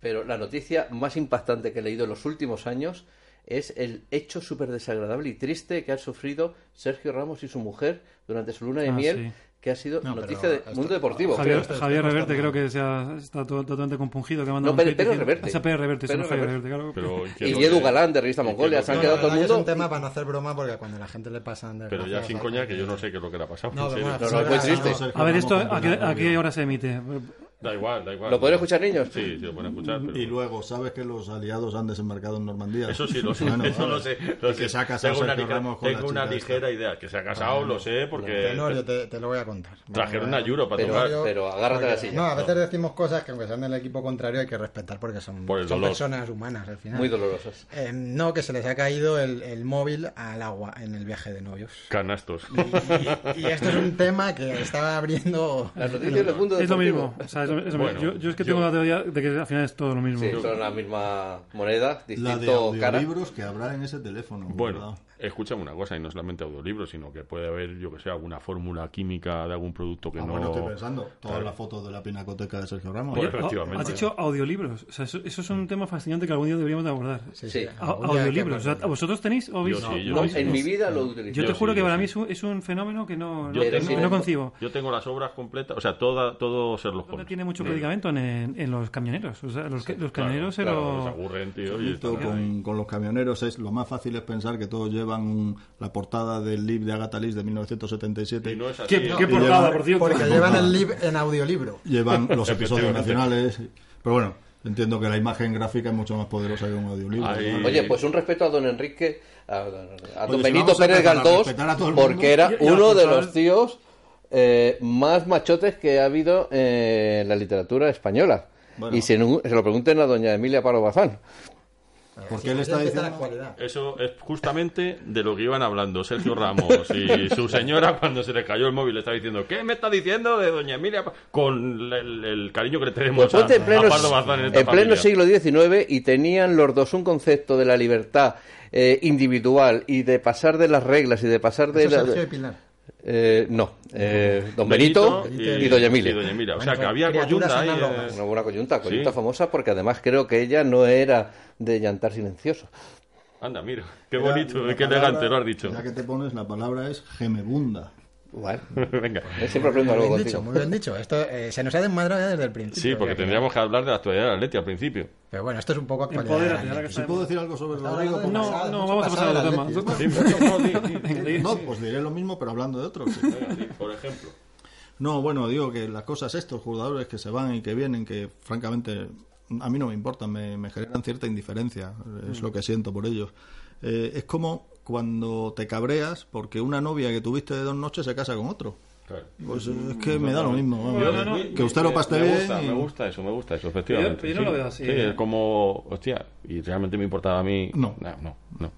pero la noticia más impactante que he leído en los últimos años es el hecho súper desagradable y triste que han sufrido Sergio Ramos y su mujer durante su luna de Ah, miel, sí. que ha sido No, noticia pero del mundo deportivo. Javier, creo. Javier Reverte está creo que se ha- está to- totalmente compungido. Que ha mandado No, Pérez diciendo- Reverte. Ese Pérez Reverte, Pérez Javier Reverte. Reverte, claro. Pero, ¿qué es Y Edu Galán, de Revista ¿Y qué Mongolia, es se han que- quedado No, todo el es mundo. un tema para no hacer broma porque cuando la gente le pasan Pero ya sin coña, que yo no sé qué es lo que le ha pasado. No, pero No, no, triste. no, A ver, ¿esto Ramos a qué, con a qué Rubio. hora se emite? Da igual, da igual. ¿Lo pueden escuchar niños? Sí, sí, lo pueden escuchar. pero- Y luego, ¿sabes que los aliados han desembarcado en Normandía? Eso sí, lo sé, Bueno, eso vale. lo sé. Lo Y sé. que se ha casado tengo una, ligera- tengo una ligera esta. idea. Que se ha casado, lo sé, porque No, yo te, te lo voy a contar. trajeron Vale, a Yuro para Pero, tocar. pero agárrate a la porque- silla. No, a veces decimos cosas que aunque sean del equipo contrario hay que respetar porque son, Por son personas humanas al final. Muy dolorosas. Eh, no, que se les ha caído el, el móvil al agua en el viaje de novios. Canastos. Y, y esto es un tema que estaba abriendo... Las noticias del mundo Es lo mismo. o sea, es lo- es lo Bueno. Yo, yo es que yo- tengo la teoría de que al final es todo lo mismo. Sí, son la misma moneda, La de distinto cara. audiolibros que habrá en ese teléfono. Bueno, ¿verdad? Escúchame una cosa, y no solamente audiolibros, sino que puede haber, yo que sé, alguna fórmula química de algún producto que Ah, no... bueno, estoy pensando. Todas Claro. las fotos de la pinacoteca de Sergio Ramos. Pues, efectivamente. Has dicho audiolibros. O sea, eso, eso es un tema fascinante que algún día deberíamos de abordar. Sí, Sí. A- audiolibros. O sea. ¿Vosotros tenéis o veis? Yo sí, yo No, sí. en mi vida lo utilizo. Yo te Yo juro sí, que para sí. mí es un, es un fenómeno que no, Yo no- tengo- no concibo. Yo tengo las obras completas, o sea, toda, todo Sherlock Holmes. tiene mucho predicamento en, en los camioneros. O sea, los, los Claro, camioneros se claro, lo... nos aburren, tío. y con, con los camioneros es lo más fácil es pensar que todos llevan un- la portada del libro de Agatha Lee de 1977 Y no es así. ¿Qué, ¿no? qué Y portada, lleva- por cierto? Porque llevan el lib en audiolibro. llevan los episodios nacionales pero bueno entiendo que la imagen gráfica es mucho más poderosa que un audiolibro. Oye, pues un respeto a don Enrique, a, a don Oye, si Benito a Pérez Galdós, porque era uno de los tíos eh, más machotes que ha habido en la literatura española. Bueno. Y se, se lo pregunten a doña Emilia Paro Bazán. Porque él está diciendo actualidad. Eso es justamente de lo que iban hablando Sergio Ramos y su señora cuando se le cayó el móvil. Le estaba diciendo, ¿qué me está diciendo de doña Emilia? Pa-?" Con el, el cariño que le tenemos Pues a, en pleno, a Pardo Bazán en esta en pleno siglo XIX y tenían los dos un concepto de la libertad eh, individual y de pasar de las reglas y de pasar de... Eso la- Sergio y Pilar. Eh, no, eh, don Benito, y, doña Emilia. y doña Emilia. O sea, que había coyunta ahí. eh, Una buena coyunta, coyunta Sí. famosa porque además creo que ella no era de llantar silencioso. Anda, mira, qué bonito, la qué palabra, elegante lo has dicho. ya que te pones la palabra es gemebunda Bueno, Venga. siempre aprendo Muy algo bien dicho, muy bien dicho. Esto eh, se nos ha desmadrado ya desde el principio. Sí, porque tendríamos que hablar de la actualidad del Atleti al principio. Pero bueno, esto es un poco actualidad. Puedo decir algo sobre de No, pasado, no, mucho vamos a pasar al del tema. No, no pues diré lo mismo pero hablando de otro sí. Por ejemplo. No, bueno, digo que las cosas estos jugadores que se van y que vienen, que francamente a mí no me importan, me, me generan cierta indiferencia, es lo que siento por ellos. Eh, es como cuando te cabreas porque una novia que tuviste de dos noches se casa con otro. Claro. Pues eh, es que me da lo mismo. No, no. Que usted lo paste me bien. Gusta, y- Me gusta eso, me gusta eso, efectivamente. Yo- no lo veo así, Sí, eh. es como, hostia, y realmente me importaba a mí. No. no, no. no.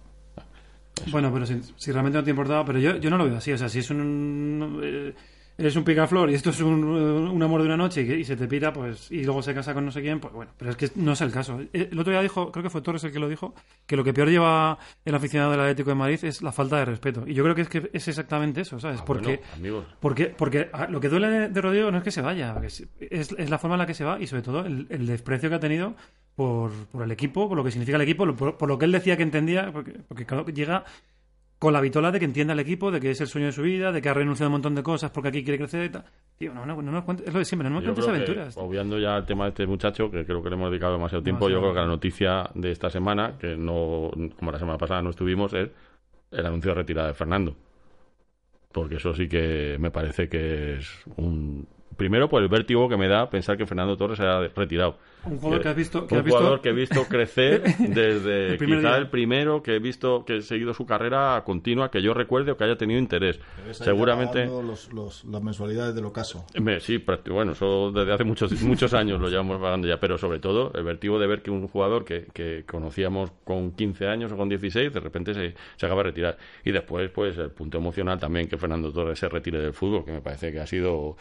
Bueno, pero si, si realmente no te importaba, pero yo, yo no lo veo así. O sea, si es un. eh, eres un picaflor y esto es un, un amor de una noche y, y se te pira, pues. Y luego se casa con no sé quién, pues bueno. Pero es que no es el caso. Eh, El otro día dijo, creo que fue Torres el que lo dijo, que lo que peor lleva el aficionado del Atlético de Madrid es la falta de respeto. Y yo creo que es que es exactamente eso, ¿sabes? Ah, Porque. bueno. Porque, porque ah, lo que duele de, Rodrigo no es que se vaya, es, es, es la forma en la que se va y sobre todo el, el desprecio que ha tenido por, por el equipo, por lo que significa el equipo, por lo que él decía que entendía, porque, porque claro, llega con la vitola de que entienda el equipo, de que es el sueño de su vida, de que ha renunciado a un montón de cosas porque aquí quiere crecer y tal. Tío, no, no, no nos cuentes, es lo de siempre, no nos cuentes creo que, aventuras. obviando ya el tema de este muchacho, que creo que le hemos dedicado demasiado tiempo, yo creo que la noticia de esta semana, que no, como la semana pasada no estuvimos, es el anuncio de retirada de Fernando. Porque eso sí que me parece que es un... Primero por el vértigo que me da pensar que Fernando Torres se ha retirado. Un jugador que has visto, que un has visto jugador que he visto crecer desde El quizá día. el primero que he visto que he seguido su carrera continua que yo recuerde o que haya tenido interés seguramente los- los- las mensualidades del ocaso. Me- Sí, bueno, eso desde hace muchos muchos años lo llevamos pagando ya, pero sobre todo el vertigo de ver que un jugador que, que conocíamos con 15 años o con 16 de repente se, se acaba de retirar. Y después, pues el punto emocional también que Fernando Torres se retire del fútbol, que me parece que ha sido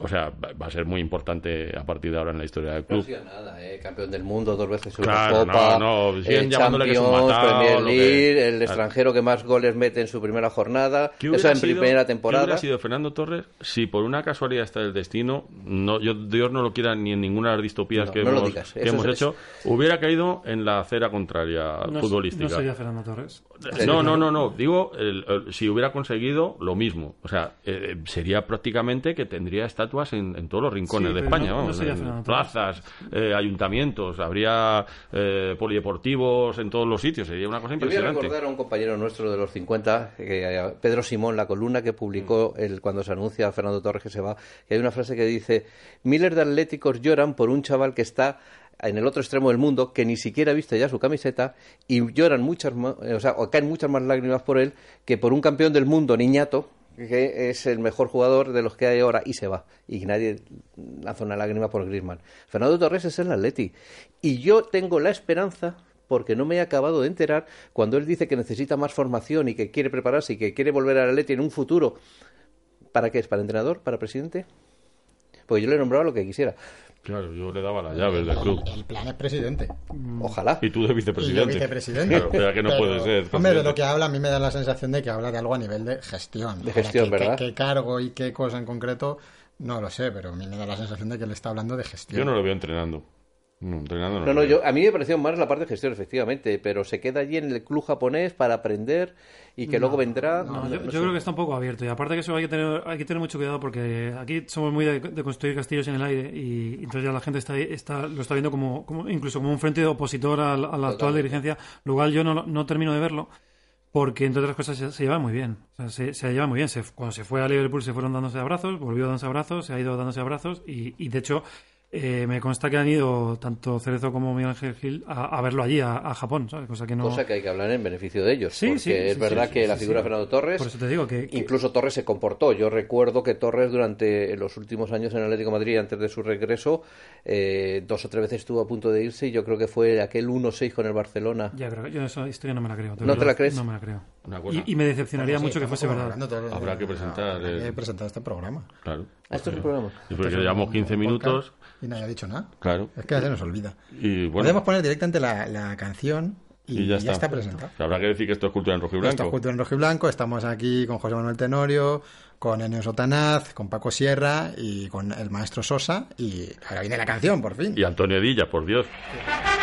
o sea, va a ser muy importante a partir de ahora en la historia del No club. ha sido nada, ¿eh? campeón del mundo, dos veces Claro, no, no, siguen eh, llamándole que es un matado, Premier lo que- League, el extranjero que más goles mete en su primera jornada, ¿Qué eso en sido- primera ¿Qué temporada. hubiera sido Fernando Torres si por una casualidad está el destino, no, yo, Dios no lo quiera ni en ninguna de las distopías No, que no hemos, digas, que hemos es- hecho, hubiera caído en la acera contraria No, futbolística. no sería Fernando Torres. No, no, no, no. Digo, el- el- si hubiera conseguido lo mismo. O sea, eh, sería prácticamente que tendría estatuas en, en todos los rincones Sí, de España. no- vamos, en plazas, eh, ayuntamientos, habría eh, polideportivos en todos los sitios. Sería una cosa Yo voy a impresionante. recordar a un compañero nuestro de los 50, que, eh, Pedro Simón, la columna que publicó Mm. el, cuando se anuncia a Fernando Torres que se va, que hay una frase que dice, miles de atléticos lloran por un chaval que está en el otro extremo del mundo, que ni siquiera viste ya su camiseta, y lloran muchas más, o sea, o caen muchas más lágrimas por él que por un campeón del mundo niñato, que es el mejor jugador de los que hay ahora, y se va. Y nadie lanza una lágrima por Griezmann. Fernando Torres es el Atleti. Y yo tengo la esperanza porque no me he acabado de enterar cuando él dice que necesita más formación y que quiere prepararse y que quiere volver al Atleti en un futuro. ¿Para qué es? ¿Para entrenador? ¿Para presidente? Pues yo le he nombrado lo que quisiera. Claro, yo le daba las llaves del club. El plan es presidente. Ojalá. Y tú de vicepresidente. Y yo vicepresidente. Claro, pero que no Pero, puede ser. Hombre, de lo que habla, a mí me da la sensación de que habla de algo a nivel de gestión. De gestión, qué- ¿verdad? Qué, qué cargo y qué cosa en concreto, no lo sé, pero a mí me da la sensación de que él está hablando de gestión. Yo no lo veo entrenando. No, entrenando no. Yo, a mí me pareció más la parte de gestión, efectivamente, pero se queda allí en el club japonés para aprender y que luego vendrá. No, no, yo, no yo sé. creo que está un poco abierto y aparte que eso hay que tener, hay que tener mucho cuidado porque aquí somos muy de, de construir castillos en el aire y, entonces ya la gente está, está lo está viendo como, como incluso como un frente opositor al- a, la actual dirigencia, lo cual yo no, no termino de verlo porque entre otras cosas se, se lleva muy bien, o sea, se, se lleva muy bien. Se- cuando se fue a Liverpool se fueron dándose abrazos, volvió dándose abrazos, se ha ido dándose abrazos y, y de hecho eh, me consta que han ido tanto Cerezo como Miguel Ángel Gil a, a verlo allí, a, a Japón, ¿sabes? Cosa que no... Cosa que hay que hablar en beneficio de ellos. Sí, porque sí, es sí, verdad sí, que sí, la figura sí. de Fernando Torres. Por eso te digo que- que- Incluso Torres se comportó. Yo recuerdo que Torres, durante los últimos años en Atlético de Madrid, antes de su regreso, eh, dos o tres veces estuvo a punto de irse. Y yo creo que fue aquel 1-6 con el Barcelona. Ya, pero yo esa historia no me la creo. ¿No te la crees? No me la creo. Y, y me decepcionaría Bueno, mucho que fuese verdad. Habrá que presentar, Habrá que eh, presentar este programa. Claro. Ah, esto es un programa. Y porque llevamos 15 minutos. Y no haya dicho nada. Claro. Es que ya se nos olvida. Y bueno. Podemos poner directamente la, la canción y, Y ya ya, está. está. presentado. Habrá que decir que esto es cultura en rojo y Esto blanco. es Cultura en Rojo y Blanco. Estamos aquí con José Manuel Tenorio, con Enio Sotanaz, con Paco Sierra y con el maestro Sosa. Y ahora viene la canción, por fin. Y Antonio Edilla, por Dios. Atlético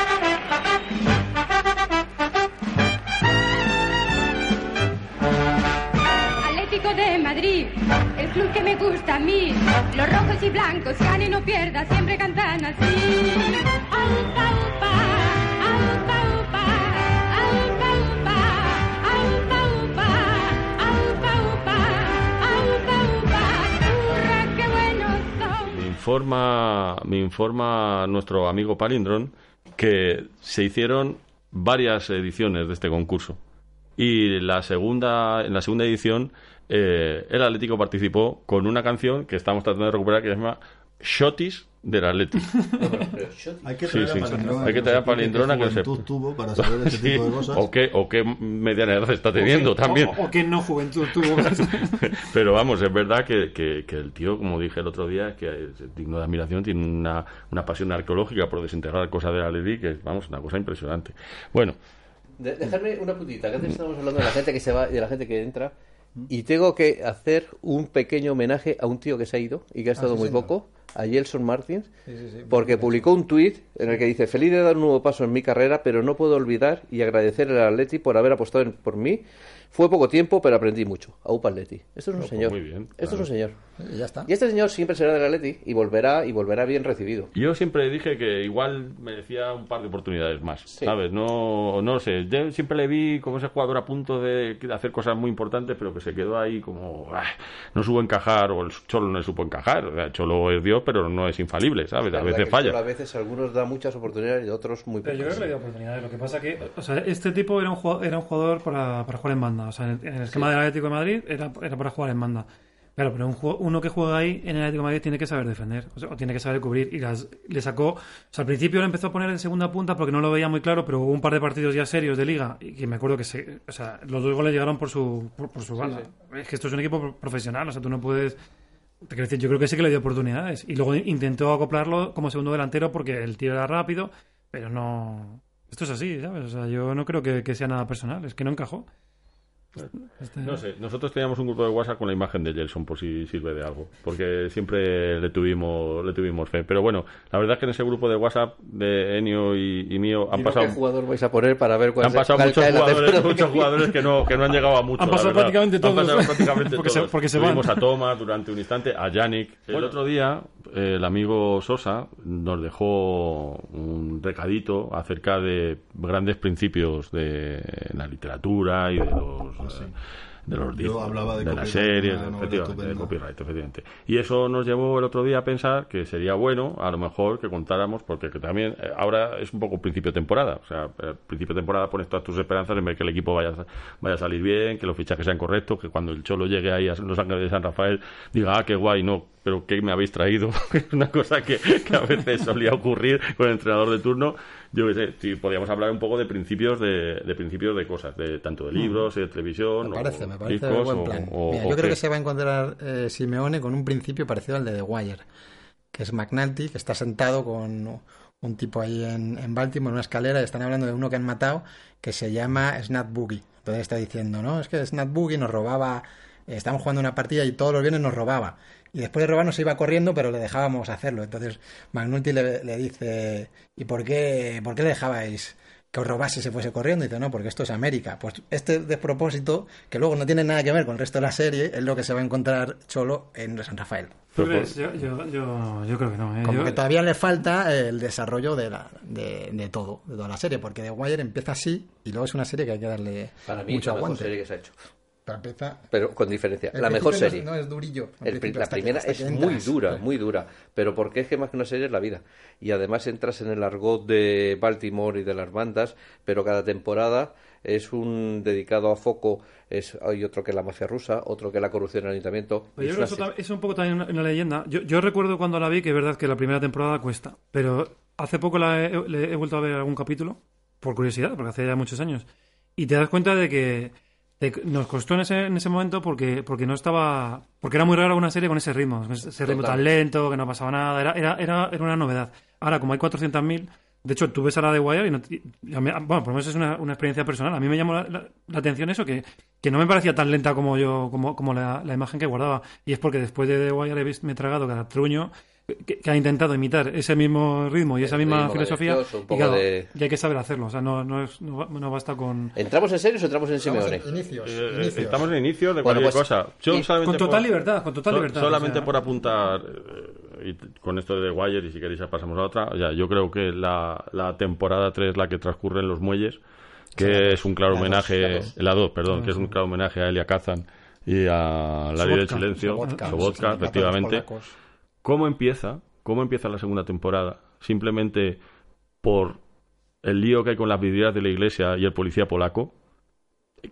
me gusta a mí. Los rojos y blancos, gane no pierda, siempre cantan así. Hurra. Me informa, me informa nuestro amigo Palindron que se hicieron varias ediciones de este concurso. Y la segunda, en la segunda edición, eh, el Atlético participó con una canción que estamos tratando de recuperar que se llama Shotis del Atlético. Hay que traer sí, a sí. Palindrona. Hay que traer a Palindrona que que tuvo para saber ese Sí, tipo de cosas. o, qué, o qué mediana edad está teniendo O- también. O, o que no juventud tuvo. Pero vamos, es verdad que, que- que el tío, como dije el otro día, que es digno de admiración, tiene una, una pasión arqueológica por desintegrar cosas de la Lely, que es, vamos, una cosa impresionante. Bueno, De- dejarme una putita, que antes estábamos hablando de la gente que se va y de la gente que entra. Y tengo que hacer un pequeño homenaje a un tío que se ha ido y que ha estado sí, muy señor. poco, a Gelson Martins, Sí, sí, sí. porque publicó un tuit en el que dice: Feliz de dar un nuevo paso en mi carrera, pero no puedo olvidar y agradecer al Atleti por haber apostado en- por mí. Fue poco tiempo, pero aprendí mucho. Aupa Atleti. Esto es un pues señor. muy bien, Esto es un señor. Y ya está. Y este señor siempre será del Atleti y volverá y volverá bien recibido. yo siempre dije que igual merecía un par de oportunidades más, Sí. ¿sabes? No, no sé, yo siempre le vi como ese jugador a punto de hacer cosas muy importantes, pero que se quedó ahí como, ah, no supo encajar, o el Cholo no le supo encajar. O sea, el Cholo es Dios, pero no es infalible, ¿sabes? A veces falla. A veces algunos da muchas oportunidades y otros muy Pero yo pocas. creo que le dio oportunidades. Lo que pasa que, o sea, este tipo era un jugador, era un jugador para, para jugar en banda. O sea, en el, en el esquema del Atlético de Madrid era, era para jugar en banda. Claro, pero un uno que juega ahí en el Atlético de Madrid tiene que saber defender, o, sea, o tiene que saber cubrir. Y las, le sacó, o sea, al principio lo empezó a poner en segunda punta porque no lo veía muy claro, pero hubo un par de partidos ya serios de liga y que me acuerdo que se, o sea, los dos goles llegaron por su, por, por su banda. Es que esto es un equipo pro- profesional, o sea, tú no puedes yo creo que sí que le dio oportunidades. Y luego intentó acoplarlo como segundo delantero porque el tío era rápido, pero no. Esto es así, ¿sabes? O sea, yo no creo que, que sea nada personal, es que no encajó. Este- No sé, nosotros teníamos un grupo de WhatsApp con la imagen de Gelson por si sirve de algo, porque siempre le tuvimos le tuvimos fe. Pero bueno, la verdad es que en ese grupo de WhatsApp de Enio y, y mío han pasado qué jugador vais a poner para ver cuál han pasado muchos jugadores, muchos jugadores que no, que no han llegado a mucho. Han pasado prácticamente Han todos. pasado prácticamente Porque se- todos. porque se Tuvimos van. a Thomas durante un instante, a Yannick. El otro día, eh, el amigo Sosa nos dejó un recadito acerca de grandes principios de la literatura y de los. eh, de los Yo hablaba de las copyright, series, efectivamente, de copyright, efectivamente. Y eso nos llevó el otro día a pensar que sería bueno, a lo mejor, que contáramos, porque que también eh, ahora es un poco principio de temporada. O sea, eh, principio de temporada pones todas tus esperanzas en ver que el equipo vaya, a- vaya a salir bien, que los fichajes sean correctos, que cuando el Cholo llegue ahí a Los Ángeles de San Rafael diga, ah, qué guay, no, pero ¿qué me habéis traído? es una cosa que, que a veces solía ocurrir con el entrenador de turno. Yo qué sé, si podíamos hablar un poco de principios de, de principios de cosas, de tanto de libros, de televisión, Me parece, o me parece discos, buen plan. o- Mira, yo creo qué. que se va a encontrar eh, Simeone con un principio parecido al de The Wire, que es McNulty, que está sentado con un tipo ahí en, en Baltimore, en una escalera, y están hablando de uno que han matado, que se llama Snap Boogie. Entonces está diciendo, ¿no? Es que Snap Boogie nos robaba, eh, estábamos jugando una partida y todos los viernes nos robaba. Y después de robarnos se iba corriendo, pero le dejábamos hacerlo. Entonces McNulty le, le dice, ¿y por qué, por qué le dejabais que os robase y se fuese corriendo? Y dice, no, porque esto es América. Pues este despropósito, que luego no tiene nada que ver con el resto de la serie, es lo que se va a encontrar Cholo en San Rafael. Yo, yo, yo, yo creo que no. ¿eh? Como Yo- que todavía le falta el desarrollo de, la, de, de todo, de toda la serie, porque The Wire empieza así y luego es una serie que hay que darle Para mí es mucho la mejor aguante. serie que se ha hecho. Pero con diferencia. el La mejor serie. No es, no es durillo. El la que- primera es que muy dura, muy dura. Pero porque es que más que una serie es la vida. Y además entras en el argot de Baltimore y de las bandas, pero cada temporada es un dedicado a foco. Es, hay otro que la mafia rusa, otro que la corrupción en el ayuntamiento. Pero Es yo creo que eso, es un poco también una, una leyenda. Yo, yo recuerdo cuando la vi que es verdad que la primera temporada cuesta. Pero hace poco la he, le he vuelto a ver algún capítulo, por curiosidad, porque hace ya muchos años. Y te das cuenta de que nos costó en ese, en ese momento porque, porque no estaba. Porque era muy raro una serie con ese ritmo. con Ese ritmo tan lento, que no pasaba nada. Era, era, era, era una novedad. Ahora, como hay 400.000. De hecho, tú ves a la de Wire y, no, y mí- bueno, por lo menos es una, una experiencia personal. A mí me llamó la, la- la atención eso, que, que no me parecía tan lenta como yo, como, como la, la imagen que guardaba. Y es porque después de The Wire he vis- me he tragado cada truño que, que ha intentado imitar ese mismo ritmo y esa El misma filosofía. y, claro, de- y hay que saber hacerlo. O sea, no, no, es, no, no basta con. ¿Entramos en series o entramos en Estamos Simeone? en inicios, Eh, inicios. estamos en inicio de Bueno, cualquier pues, cosa. Yo solamente Con total por- libertad, con total so- libertad. Solamente o sea, por apuntar, eh, y con esto de The Wire, y si queréis ya pasamos a otra, ya, yo creo que la, la temporada 3, la que transcurre en los muelles, que es un claro la dos, homenaje, la dos. la 2, perdón, que es un claro homenaje a Elia Kazan y a La Ley del Silencio, Sobotka, sí, sí, efectivamente. polacos. ¿Cómo empieza? ¿Cómo empieza la segunda temporada? Simplemente por el lío que hay con las vidrieras de la iglesia y el policía polaco.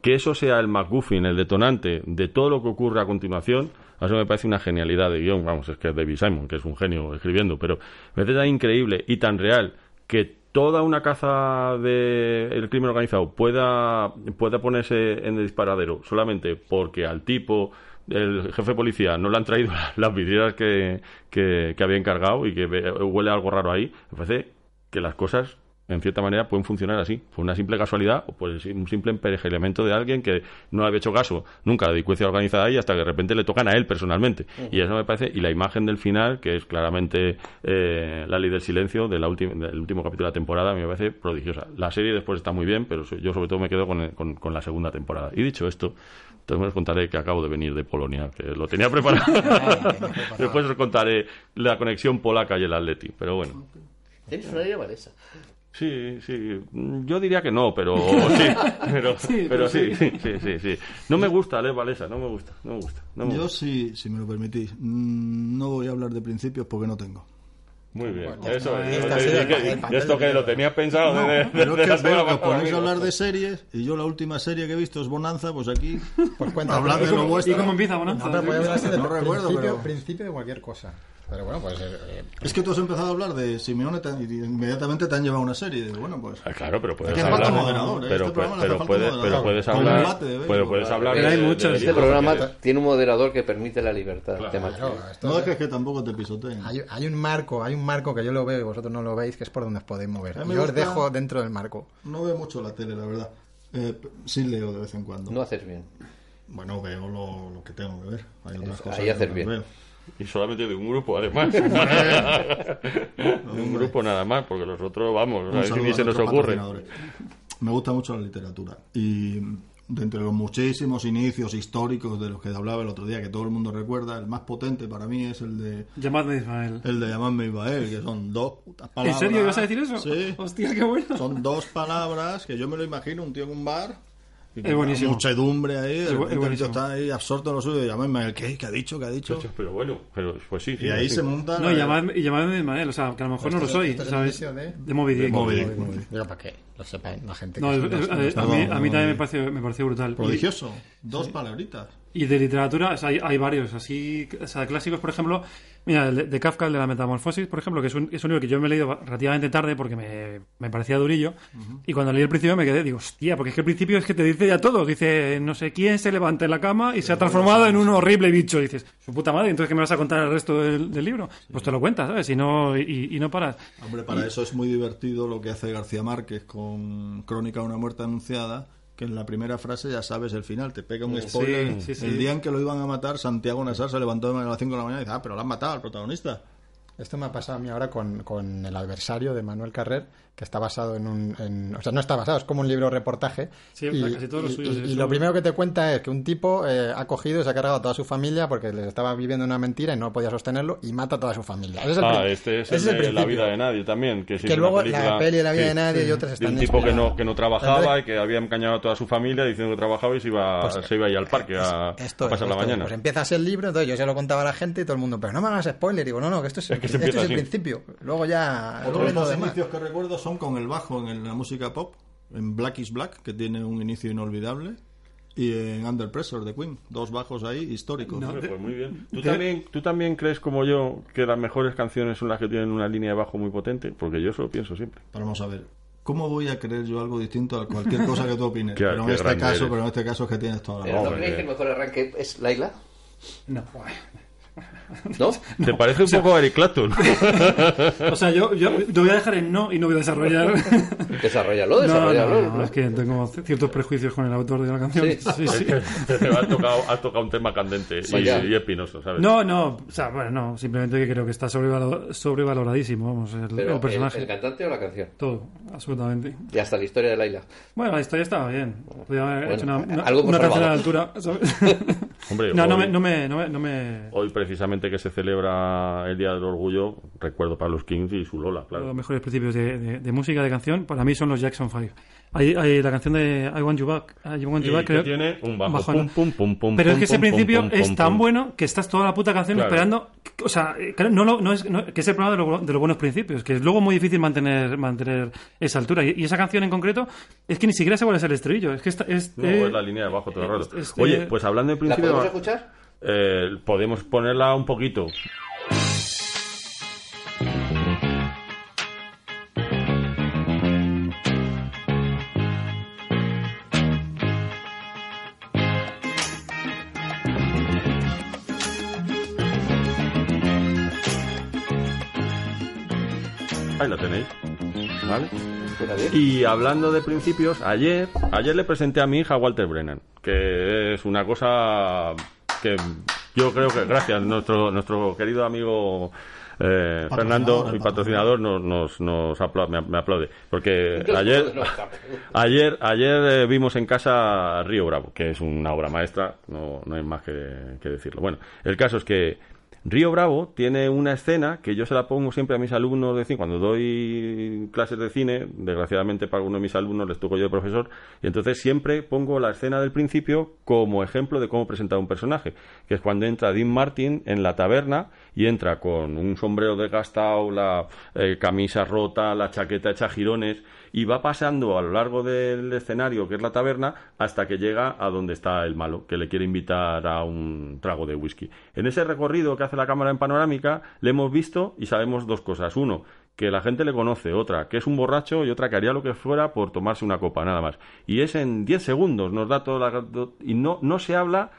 Que eso sea el McGuffin, el detonante de todo lo que ocurre a continuación, a eso me parece una genialidad de guion. Vamos, es que es David Simon, que es un genio escribiendo, pero me parece tan increíble y tan real que toda una caza del crimen organizado pueda, pueda ponerse en el disparadero solamente porque al tipo el jefe de policía no le han traído las vidrieras que, que, que había encargado y que huele algo raro ahí, me parece que las cosas en cierta manera pueden funcionar así, por una simple casualidad o por un simple emperejelamiento de alguien que no había hecho caso nunca a la delincuencia organizada ahí hasta que de repente le tocan a él personalmente. Y eso me parece, y la imagen del final, que es claramente eh, la ley del silencio de la última- del último capítulo de la temporada, me parece prodigiosa. La serie después está muy bien, pero yo sobre todo me quedo con, el- con- con la segunda temporada. Y dicho esto, entonces os contaré que acabo de venir de Polonia, que lo tenía preparado. después os contaré la conexión polaca y el Atleti, pero bueno. Tienes una idea, Vanessa. Sí, sí. Yo diría que no, pero sí. Pero, pero sí, sí, sí, sí, sí. No me gusta Lev Valesa, no me gusta, no me gusta. no me Yo gusta. sí, si me lo permitís, mm, no voy a hablar de principios porque no tengo. Muy bien. Bueno, Eso es. ¿y y esto de- que lo tenías pensado No, desde, pero desde es que veo semana que os ponéis a hablar de series y yo la última serie que he visto es Bonanza, pues aquí Pues cuenta, hablad de ¿cómo- lo ¿Y vuestro. cómo empieza Bonanza? No, pero podemos hablar de No recuerdo, principio, pero- principio de cualquier cosa. Pero bueno, pues... eh, eh, Es que tú has empezado a hablar de Simeone te- y inmediatamente te han llevado una serie. Digo, bueno, pues. Ah, claro, pero puedes falta hablar. moderador, pero, Este puedes, pero hablar. debate de puedes hablar. Pero hay de- Este programa tiene un moderador que permite la libertad temática. claro, No es- dejes que tampoco te pisoteen. hay, hay un marco, hay un marco que yo lo veo y vosotros no lo veis, que es por donde os podéis mover. Yo os dejo dentro del marco. No veo mucho la tele, la verdad. Eh, sí leo de vez en cuando. No haces bien. Bueno, veo lo, lo que tengo que ver. Hay otras cosas ahí que haces no bien. veo. Y solamente de un grupo, además. de un grupo nada más, porque los otros, vamos, a ver si se nos ocurre. Me gusta mucho la literatura. Y de entre los muchísimos inicios históricos de los que hablaba el otro día, que todo el mundo recuerda, el más potente para mí es el de Llamadme Ismael. el de Llamadme Ismael, que son dos putas ¿En palabras. serio ibas a decir eso? Sí. Hostia, qué bueno. Son dos palabras que yo me lo imagino, un tío en un bar. Es buenísimo. Muchedumbre ahí, el tío buenísimo. está ahí absorto en lo suyo y llamadme el ¿qué? ¿Qué ha dicho? ¿Qué ha dicho? Pero bueno, pero pues sí. sí, Y ahí sí. se monta. No, y llamadme, y llamadme Ismael, o sea, que a lo mejor no lo soy, esto es el ¿sabes? inicio de- De Moby Dick. Moby Dick. Para que lo sepan la gente. No, que es- a, a mí, a mí también me pareció, me pareció brutal. Y- Prodigioso. Dos palabritas. Y de literatura, o sea, hay, hay varios, así, o sea, clásicos, por ejemplo, mira, el de, de Kafka, el de la Metamorfosis, por ejemplo, que es un, es un libro que yo me he leído relativamente tarde porque me, me parecía durillo, y cuando leí el principio me quedé, digo, hostia, porque es que el principio es que te dice ya todo, dice, no sé quién se levanta en la cama y se ha transformado en un horrible bicho, y dices, su puta madre, entonces ¿qué me vas a contar el resto del, del libro? Pues te lo cuentas, ¿sabes? Y no, y, y no paras. Hombre, para eso es muy divertido lo que hace García Márquez con Crónica de una muerte anunciada, que en la primera frase ya sabes el final, te pega un spoiler. sí, sí. El día en que lo iban a matar, Santiago Nassar se levantó a las 5 de la mañana y dice, ah, pero lo han matado al protagonista. Esto me ha pasado a mí ahora con, con El adversario de Manuel Carrer, que está basado en un... en- o sea, no está basado, es como un libro reportaje. Sí, casi todos los y- suyos y- es y eso. lo primero que te cuenta es que un tipo eh, ha cogido y se ha cargado a toda su familia porque les estaba viviendo una mentira y no podía sostenerlo y mata a toda su familia. Ese es el Ah, este es ese el de La principio. vida de nadie también. Que, sí Que es luego película- la peli de La vida sí, de nadie y otras de están un tipo que no, que no trabajaba Entonces- y que había engañado a toda su familia diciendo que trabajaba y se iba, Pues, se iba ahí al parque a, Esto a es, pasar la esto es. mañana. Pues empiezas el libro, entonces yo se lo contaba a la gente y todo el mundo, pero no me hagas spoiler. Digo, no, no, que esto es, el, que se esto empieza es el así. principio. Luego ya... Otro de lo los inicios que recuerdo son con el bajo en la música pop, en Black is Black, que tiene un inicio inolvidable, y en Under Pressure de Queen, dos bajos ahí históricos. No, pues muy bien. ¿Tú de- también, ¿Tú también crees como yo que las mejores canciones son las que tienen una línea de bajo muy potente? Porque yo eso lo pienso siempre. Pero vamos a ver, ¿cómo voy a creer yo algo distinto a cualquier cosa que tú opines? Qué- pero en este caso, eres. pero en este caso es que tienes toda la razón. ¿No creéis que el mejor arranque es Laila? No. ¿No? ¿Te parece un poco a Eric Clapton? O sea, yo, yo lo voy a dejar en no y no voy a desarrollar. Desarrollalo, desarrollalo. no, no, es que tengo ciertos prejuicios con el autor de la canción. Sí. Sí, sí. has, tocado, has tocado un tema candente y, Vaya. y espinoso, ¿sabes? No, no, o sea, bueno, no, simplemente que creo que está sobrevalo- sobrevaloradísimo, vamos, el, Pero el personaje. ¿el, el cantante o la canción? Todo, absolutamente. Y hasta la historia de Laila. Bueno, la historia estaba bien. Podría haber Bueno, hecho una, una, algo una conservado. tercera altura, ¿sabes? Hombre, no, no hoy- me, no me, no me, no me- Hoy precisamente que se celebra el Día del Orgullo, recuerdo para los Kings y su Lola, Los claro. mejores principios de, de- de música, de canción, para mí son los Jackson 5. Hay, hay la canción de I Want You Back, I Want You Y Back, que creo- tiene un bajo, bajo, pum, pum, pum, pum, Pero es que ese principio pum, es tan pum. bueno que estás toda la puta canción Claro. esperando. O sea, eh, no, lo- no es, no- que es el problema de, lo- de los buenos principios, que es luego muy difícil mantener, mantener esa altura. Y, y esa canción en concreto es que ni siquiera se vuelve a ser el estribillo. Es que está, es, No, eh, es la línea de bajo todo el rato. este- Oye, pues hablando en ¿La principio... podemos escuchar? eh, podemos ponerla un poquito. Ahí la tenéis. Bien. Y hablando de principios, ayer, ayer le presenté a mi hija Walter Brennan, que es una cosa que yo creo que gracias nuestro nuestro querido amigo eh, Fernando, mi patrocinador, nos, nos, nos apla- me, aplaude. Porque ayer, ayer, ayer eh, vimos en casa Río Bravo, que es una obra maestra, no, no hay más que, que decirlo. Bueno, el caso es que Río Bravo tiene una escena que yo se la pongo siempre a mis alumnos de cine. Cuando doy clases de cine, desgraciadamente para uno de mis alumnos les toco yo de profesor, y entonces siempre pongo la escena del principio como ejemplo de cómo presentar un personaje, que es cuando entra Dean Martin en la taberna y entra con un sombrero desgastado, la eh, camisa rota, la chaqueta hecha jirones, y va pasando a lo largo del escenario, que es la taberna, hasta que llega a donde está el malo, que le quiere invitar a un trago de whisky. En ese recorrido que hace la cámara en panorámica, le hemos visto y sabemos dos cosas. Uno, que la gente le conoce, otra, que es un borracho y otra que haría lo que fuera por tomarse una copa, nada más. Y es en 10 segundos, nos da toda la... y no, no se habla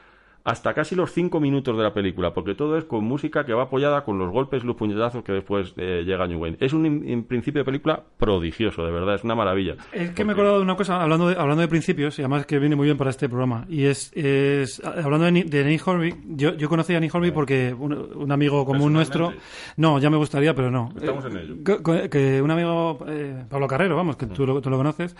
hasta casi los cinco minutos de la película, porque todo es con música que va apoyada con los golpes, los puñetazos que después eh, llega New Wayne. Es un en principio de película prodigioso, de verdad, es una maravilla. Es que me he acordado de una cosa, hablando de, hablando de principios, y además que viene muy bien para este programa, y es, es hablando de, de Nick Horby, yo, yo conocí a Nick Horby porque un, amigo común nuestro, no, ya me gustaría, pero no. Estamos en ello. Que, un amigo, eh, Pablo Carrero, vamos, que tú, lo, tú lo conoces,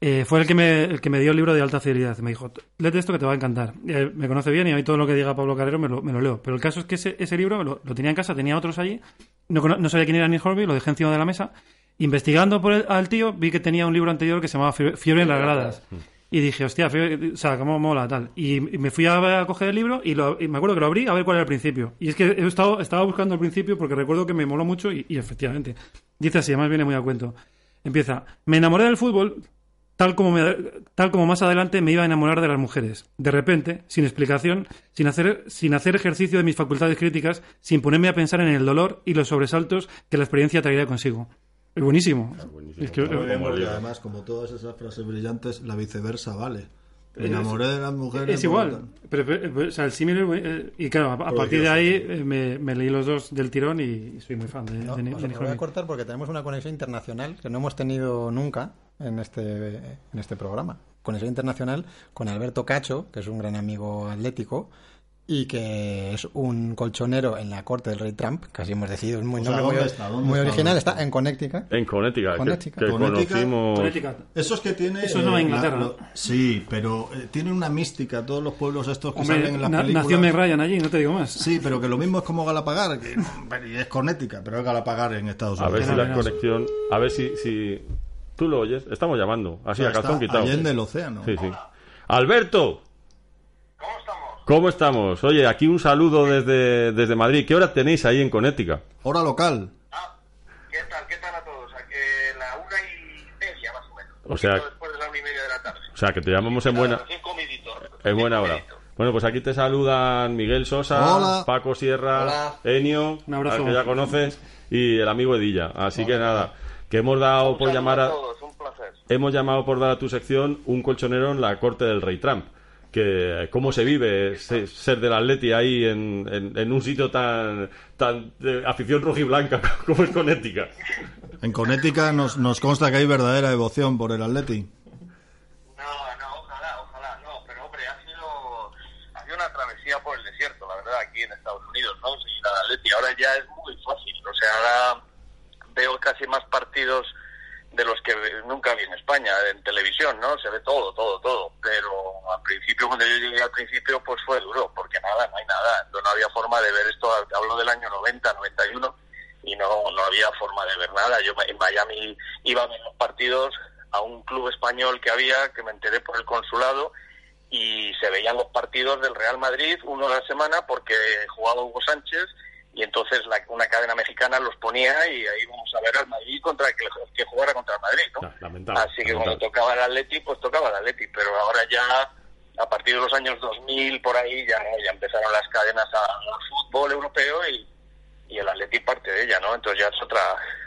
eh, fue el que, me, el que me dio el libro de alta fidelidad. Me dijo, léete esto que te va a encantar. me conoce bien y mí todo lo que diga Pablo Carrero me lo, me lo leo. Pero el caso es que ese, ese libro lo, tenía en casa, tenía otros allí. No, no sabía quién era Nick Horby, lo dejé encima de la mesa. Investigando por el, al tío, vi que tenía un libro anterior que se llamaba Fiebre en las gradas. Y dije, hostia, o sea, cómo mola, tal. Y, me fui a, coger el libro y, lo, me acuerdo que lo abrí a ver cuál era el principio. Y es que he estado, estaba buscando el principio porque recuerdo que me moló mucho y, y efectivamente. Dice así, además viene muy a cuento. Empieza, me enamoré del fútbol tal como, tal como más adelante me iba a enamorar de las mujeres. De repente, sin explicación, sin hacer, sin hacer ejercicio de mis facultades críticas, sin ponerme a pensar en el dolor y los sobresaltos que la experiencia traería consigo. Es buenísimo. Es que, además, como todas esas frases brillantes, la viceversa vale. Me enamoré de las mujeres. Es igual. Pero, o sea, el símil. Eh, y claro, a, partir de ahí eh, me, me, leí los dos del tirón y soy muy fan de, no, voy a cortar porque tenemos una conexión internacional que no hemos tenido nunca en este, en este programa. Conexión internacional con Alberto Cacho, que es un gran amigo atlético y que es un colchonero en la corte del rey Trump, casi hemos decidido, es muy, muy, original, está? en Connecticut. En Connecticut, Que, conocimos... Eso es que tiene... Eso es Nueva Inglaterra. sí, pero eh, tiene una mística, todos los pueblos estos que salen en las películas... Nació Meg Ryan allí, no te digo más. Sí, pero que lo mismo es como Galapagar, que es Connecticut, pero es Galapagar en Estados Unidos. A ver si la conexión... A ver si, si... Tú lo oyes, estamos llamando, así a calzón quitado. Allende el océano. Sí, sí. Alberto, ¿Cómo estamos? Oye, aquí un saludo desde, desde Madrid. ¿Qué hora tenéis ahí en Conética? Hora local. Ah, ¿qué tal? ¿Qué tal a todos? A que la una y media, más o menos. O sea, después de la una y media de la tarde. O sea, que te llamamos en buena... En buena hora. Bueno, pues aquí te saludan Miguel Sosa, Paco Sierra, Enio, un abrazo. que ya conoces, y el amigo Edilla. Así que nada, que hemos dado por llamar a... Todos, un placer. Hemos llamado por dar a tu sección un colchonero en la corte del rey Trump que cómo se vive ser del Atleti ahí en, en, un sitio tan, tan de afición rojiblanca como es Conética. En Conética nos, nos consta que hay verdadera devoción por el Atleti. No, no, ojalá, ojalá, no, pero hombre, ha sido, ha sido una travesía por el desierto, la verdad, aquí en Estados Unidos, ¿no? Seguir al Atleti. Ahora ya es muy fácil, o sea, ahora veo casi más partidos de los que nunca vi en España, en televisión, ¿no? Se ve todo, todo, todo. Pero al principio, cuando yo llegué al principio, pues fue duro, porque nada, no hay nada. No, había forma de ver esto, hablo del año 90, 91, y no, no había forma de ver nada. Yo en Miami iba a ver los partidos a un club español que había, que me enteré por el consulado, y se veían los partidos del Real Madrid uno a la semana porque jugaba Hugo Sánchez y entonces una cadena mexicana los ponía y ahí vamos a ver al Madrid contra el que, que jugara contra el Madrid, ¿no? Así que cuando tocaba el Atleti, pues tocaba el Atleti, pero ahora ya a partir de los años 2000 por ahí ya, ya empezaron las cadenas al fútbol europeo y, y el Atleti parte de ella, ¿no? Entonces ya es otra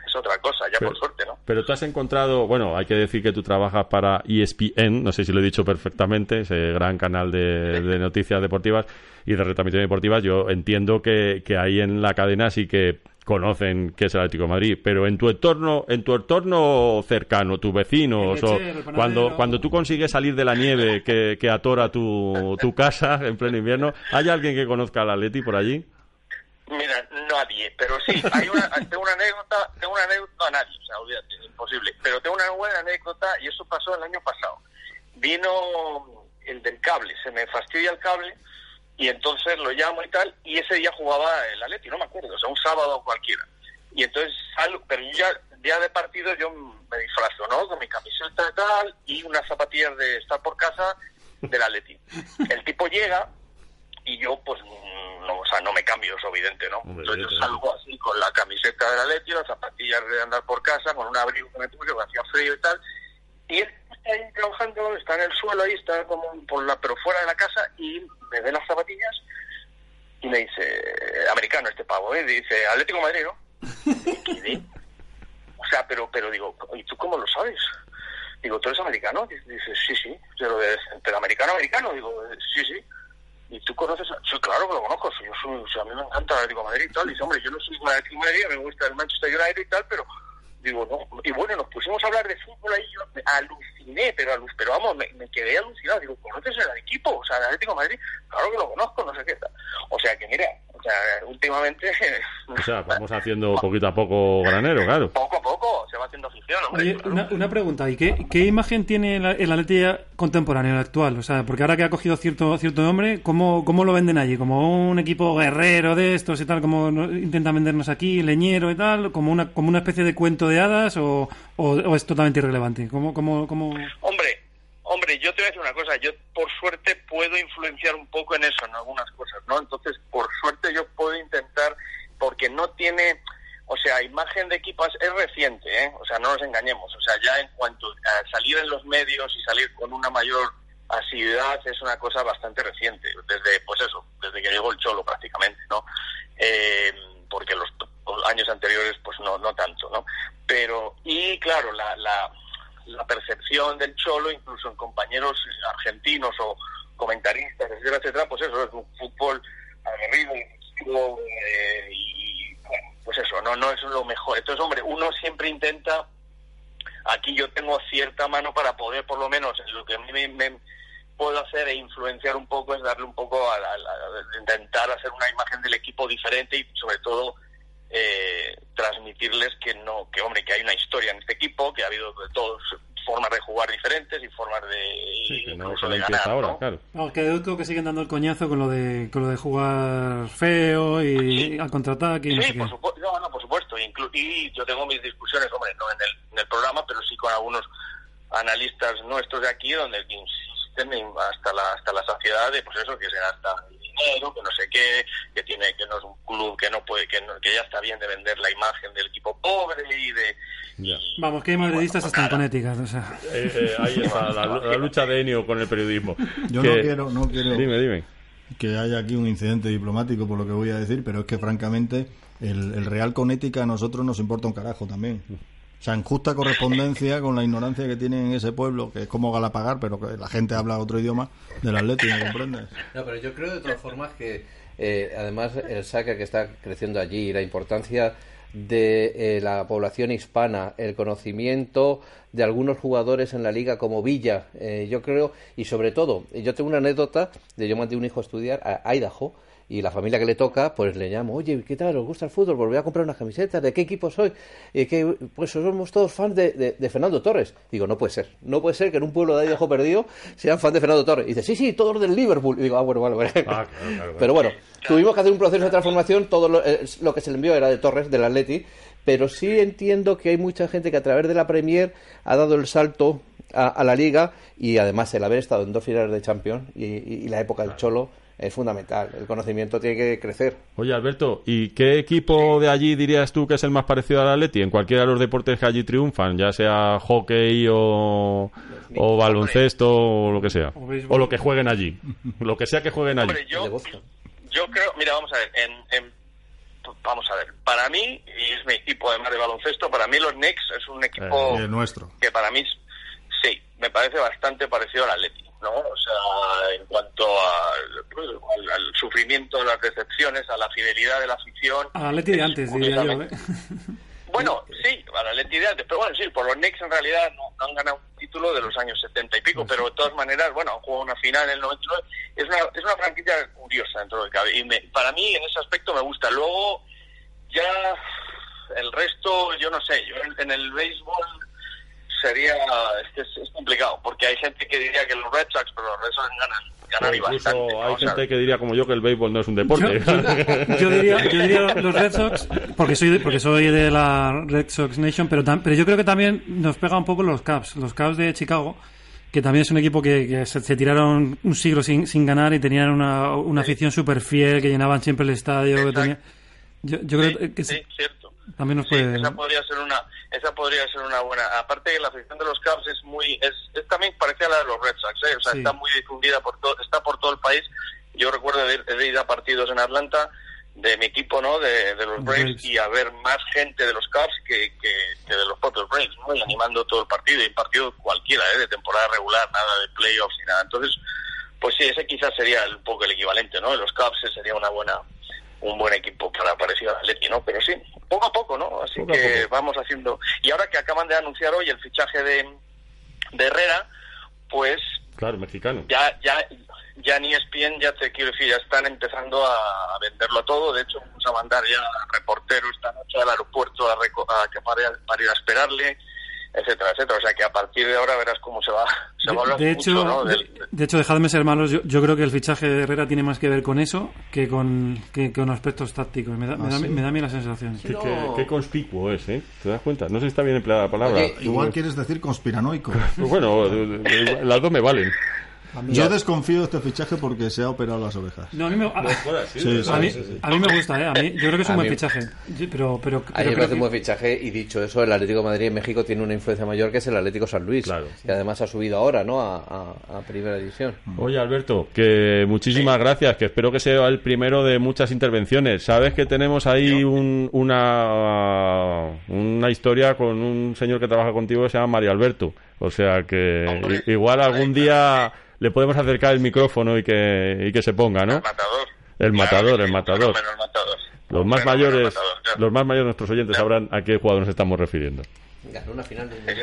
es otra cosa, ya por suerte, ¿no? Pero tú has encontrado, bueno, hay que decir que tú trabajas para ESPN, no sé si lo he dicho perfectamente, ese gran canal de, de noticias deportivas y de retransmisión deportivas. Yo entiendo que, que ahí en la cadena sí que conocen qué es el Atlético de Madrid, pero en tu entorno, en tu entorno cercano, tus vecinos, o cuando, cuando tú consigues salir de la nieve que, que atora tu, tu casa en pleno invierno, ¿hay alguien que conozca al Atleti por allí? Mira, nadie, pero sí, hay una, tengo una anécdota, tengo una anécdota, a nadie, o sea, olvídate, imposible, pero tengo una buena anécdota y eso pasó el año pasado. Vino el del cable, se me fastidia el cable y entonces lo llamo y tal, y ese día jugaba el Atleti, no me acuerdo, o sea, un sábado cualquiera. Y entonces salgo, pero ya, día de partido yo me disfrazo, ¿no? Con mi camiseta y tal, y unas zapatillas de estar por casa del Atleti. El tipo llega, y yo pues no, o sea, no me cambio, es evidente, ¿no? Entonces yo salgo así con la camiseta de Atleti, las zapatillas de andar por casa, con un abrigo que me puse, que hacía frío y tal, y él ahí trabajando, está en el suelo ahí, está como por la, pero fuera de la casa y me ve las zapatillas Y me dice, americano este pavo, ¿eh? dice, Atlético Madrid, ¿no? O sea, pero, pero digo, ¿y tú cómo lo sabes? Digo, ¿tú eres americano? Dice, sí, sí. Pero, pero americano, americano. Digo, sí, sí. ¿Y tú conoces? A... Sí, claro que lo conozco. Yo soy, o a mí me encanta Atlético Madrid y tal. Y dice, hombre, yo no soy de Atlético Madrid, me gusta el Manchester United y tal, pero digo, no. Y bueno, nos pusimos a hablar de fútbol ahí, yo me aluciné, pero, alus, pero vamos, me, me, quedé alucinado. Digo, ¿conoces el equipo? O sea, el Atlético de Madrid, claro que lo conozco, no sé qué tal. O sea, que mira, o sea, últimamente... O sea, vamos haciendo poquito a poco granero, claro. Poco a poco, hombre. Oye, claro. una, una, pregunta, ¿y qué, qué imagen tiene el, el Atleti contemporáneo, el actual? O sea, porque ahora que ha cogido cierto cierto nombre, ¿cómo, cómo lo venden allí? ¿Como un equipo guerrero de estos y tal, como intentan vendernos aquí, leñero y tal? ¿Como una, como una especie de cuento de hadas o, o, o es totalmente irrelevante? ¿Cómo, cómo, cómo... Hombre, Hombre, yo te voy a decir una cosa, yo por suerte puedo influenciar un poco en eso, en algunas cosas, ¿no? Entonces, por suerte yo puedo intentar, porque no tiene, o sea, imagen de equipas es reciente, ¿eh? O sea, no nos engañemos, o sea, ya en cuanto a salir en los medios y salir con una mayor asiduidad es una cosa bastante reciente, desde, pues eso, desde que llegó el Cholo prácticamente, ¿no? Eh, porque los, años anteriores, pues no, no tanto, ¿no? Pero, y claro, la, la percepción del Cholo, incluso en compañeros argentinos o comentaristas, etcétera, etcétera, pues eso, es un fútbol aguerrido, eh, y pues eso, no, no es lo mejor. Entonces, hombre, uno siempre intenta, aquí yo tengo cierta mano para poder, por lo menos, en lo que a me, puedo hacer e influenciar un poco, es darle un poco a, la, intentar hacer una imagen del equipo diferente y sobre todo eh, transmitirles que no, que hombre, que hay una historia en este equipo, que ha habido de todos formas de jugar diferentes y formas de sí, que no incluso de empieza ganar, ahora, ¿no? claro. No, que creo que siguen dando el coñazo con lo de con lo de jugar feo y Sí. al contraataque no Sí, sé qué. por supuesto, no, no, por supuesto. Inclu- y yo tengo mis discusiones, hombre, no en el, en el programa, pero sí con algunos analistas nuestros de aquí, donde insisten en- hasta la hasta la saciedad de, pues eso, que se gasta dinero, que no sé qué, que tiene que no es un club que no puede, que, no- que ya está bien de vender la imagen del equipo pobre y de Ya. Vamos, que hay madridistas Bueno, hasta en. Connecticut, o sea. Eh, eh, ahí está la, la lucha de Enio con el periodismo. Yo Que- no quiero, no quiero Dime, dime. que haya aquí un incidente diplomático por lo que voy a decir, pero es que francamente el, el Real con ética a nosotros nos importa un carajo también. O sea, en justa correspondencia con la ignorancia que tienen en ese pueblo, que es como Galapagar, pero que la gente habla otro idioma del Atlético, ¿me comprendes? No, pero yo creo de todas formas que eh, además el saca que está creciendo allí, la importancia de eh, la población hispana, el conocimiento de algunos jugadores en la liga como Villa, eh, yo creo, y sobre todo, yo tengo una anécdota de yo mandé un hijo a estudiar a Idaho y la familia que le toca, pues le llamo, oye, ¿qué tal? ¿Os gusta el fútbol? Pues voy a comprar unas camisetas, ¿de qué equipo soy? Y que, pues somos todos fans de, de, de, Fernando Torres. Digo, no puede ser, no puede ser que en un pueblo de Idaho perdido sean fans de Fernando Torres. Y dice, sí, sí, todos del Liverpool. Y digo, ah, bueno, vale, vale. Ah, claro, claro, claro. Pero bueno, tuvimos que hacer un proceso de transformación, todo lo, eh, lo que se le envió era de Torres, del Atleti, pero sí entiendo que hay mucha gente que a través de la Premier ha dado el salto a, a la liga y además el haber estado en dos finales de Champions y, y, y la época del Cholo es fundamental. El conocimiento tiene que crecer. Oye, Alberto, ¿y qué equipo de allí dirías tú que es el más parecido al Atleti en cualquiera de los deportes que allí triunfan, ya sea hockey o, o baloncesto o lo que sea? O lo que jueguen allí. Lo que sea que jueguen allí. Hombre, yo, creo, mira, vamos a ver, en, en- vamos a ver, para mí, y es mi equipo además de baloncesto, para mí los Knicks es un equipo Eh, nuestro. que para mí, me parece bastante parecido al Atleti, ¿no? O sea, en cuanto a- pues, al, al sufrimiento, a las decepciones, a la fidelidad de la afición. Al Atleti de es antes, diría yo, ¿eh? Bueno, sí, al Atleti de antes, pero bueno, sí, por los Knicks en realidad no, no han ganado un título de los años 70 y pico, pero de todas maneras, bueno, han jugado una final en el 99. Es una, es una franquicia curiosa dentro de cabe. Y me- para mí, en ese aspecto, me gusta. Luego, ya el resto, yo no sé, yo en, en el béisbol sería, es, que es, es complicado, porque hay gente que diría que los Red Sox, pero los Red Sox ganan, ganan y Incluso bastante. ¿no? hay O sea, gente que diría como yo que el béisbol no es un deporte. Yo, yo diría, yo diría los Red Sox, porque soy de, porque soy de la Red Sox Nation, pero, tam- pero yo creo que también nos pega un poco los Cubs, los Cubs de Chicago, que también es un equipo que, que se, se tiraron un siglo sin, sin ganar y tenían una, una afición súper fiel, que llenaban siempre el estadio. Que Exacto. tenía- yo, yo creo sí, que sí, cierto. También nos Sí, puede... esa podría ser una esa podría ser una buena aparte que la afición de los Cubs es muy es, es también parecida a la de los Red Sox ¿eh? o sea Sí. está muy difundida por todo está por todo el país yo recuerdo de, de ir a partidos en Atlanta de mi equipo, ¿no? De, de los Braves Braves. y a ver más gente de los Cubs que, que, que de los propios Braves, ¿no? Y animando todo el partido, y partido cualquiera, ¿eh? De temporada regular, nada de playoffs ni nada. Entonces, pues sí, ese quizás sería un poco el equivalente, ¿no? Los Cubs ese sería una buena un buen equipo para parecido al Atleti, ¿no? Pero sí, poco a poco, ¿no? Así Poco a que poco. vamos haciendo. Y ahora que acaban de anunciar hoy el fichaje de, de Herrera, pues Claro, mexicano. ya ya ya en ESPN ya te quiero decir ya están empezando a, a venderlo a todo de hecho vamos a mandar ya reportero esta noche al aeropuerto a, reco- a que para, para ir a esperarle etcétera etcétera o sea que a partir de ahora verás cómo se va se va a hablar De mucho hecho, ¿no? de, Del- de hecho, dejadme ser malos. Yo, yo creo que el fichaje de Herrera tiene más que ver con eso que con, que con aspectos tácticos. Me da, me da, me da a mí la sensación. Qué, qué- qué conspicuo es, ¿eh? ¿Te das cuenta? No sé si está bien empleada la palabra. Oye, Igual quieres decir conspiranoico. Pues bueno, las dos me valen. Yo desconfío de este fichaje porque se ha operado las orejas. No, a mí me, a, Sí, sí, a mí, sí, sí. a mí me gusta, ¿eh? A mí, yo creo que es un A buen mí- fichaje. Pero, pero, A mí pero me creo parece que- un buen fichaje y dicho eso, el Atlético de Madrid en México tiene una influencia mayor que es el Atlético San Luis, Claro. que además ha subido ahora ¿no? a, a- a primera división. Oye, Alberto, que muchísimas gracias, que espero que sea el primero de muchas intervenciones. Sabes que tenemos ahí un- una, una historia con un señor que trabaja contigo que se llama Mario Alberto. O sea que Hombre. igual algún día le podemos acercar el micrófono y que, y que se ponga, ¿no? el matador El Claro matador, el matador. fenómeno, el matador. Los más mayores, matador, claro. los más mayores de nuestros oyentes sabrán a qué jugador nos estamos refiriendo. Ganó una final de un Sí.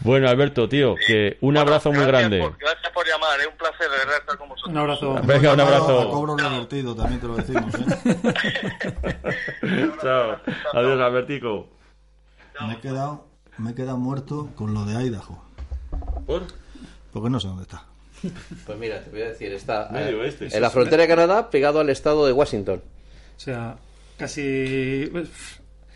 Bueno, Alberto, tío, que un Bueno, abrazo muy grande. por- gracias por llamar, es un placer de verdad estar con vosotros. Un abrazo. Venga, un A abrazo. cobro revertido, también te lo decimos. ¿eh? Chao. Adiós, Albertico. Me he quedado, me he quedado muerto con lo de Idaho. ¿Por? Porque no sé dónde está. Pues mira, te voy a decir, está Medio eh, en la frontera de Canadá, pegado al estado de Washington. O sea, casi.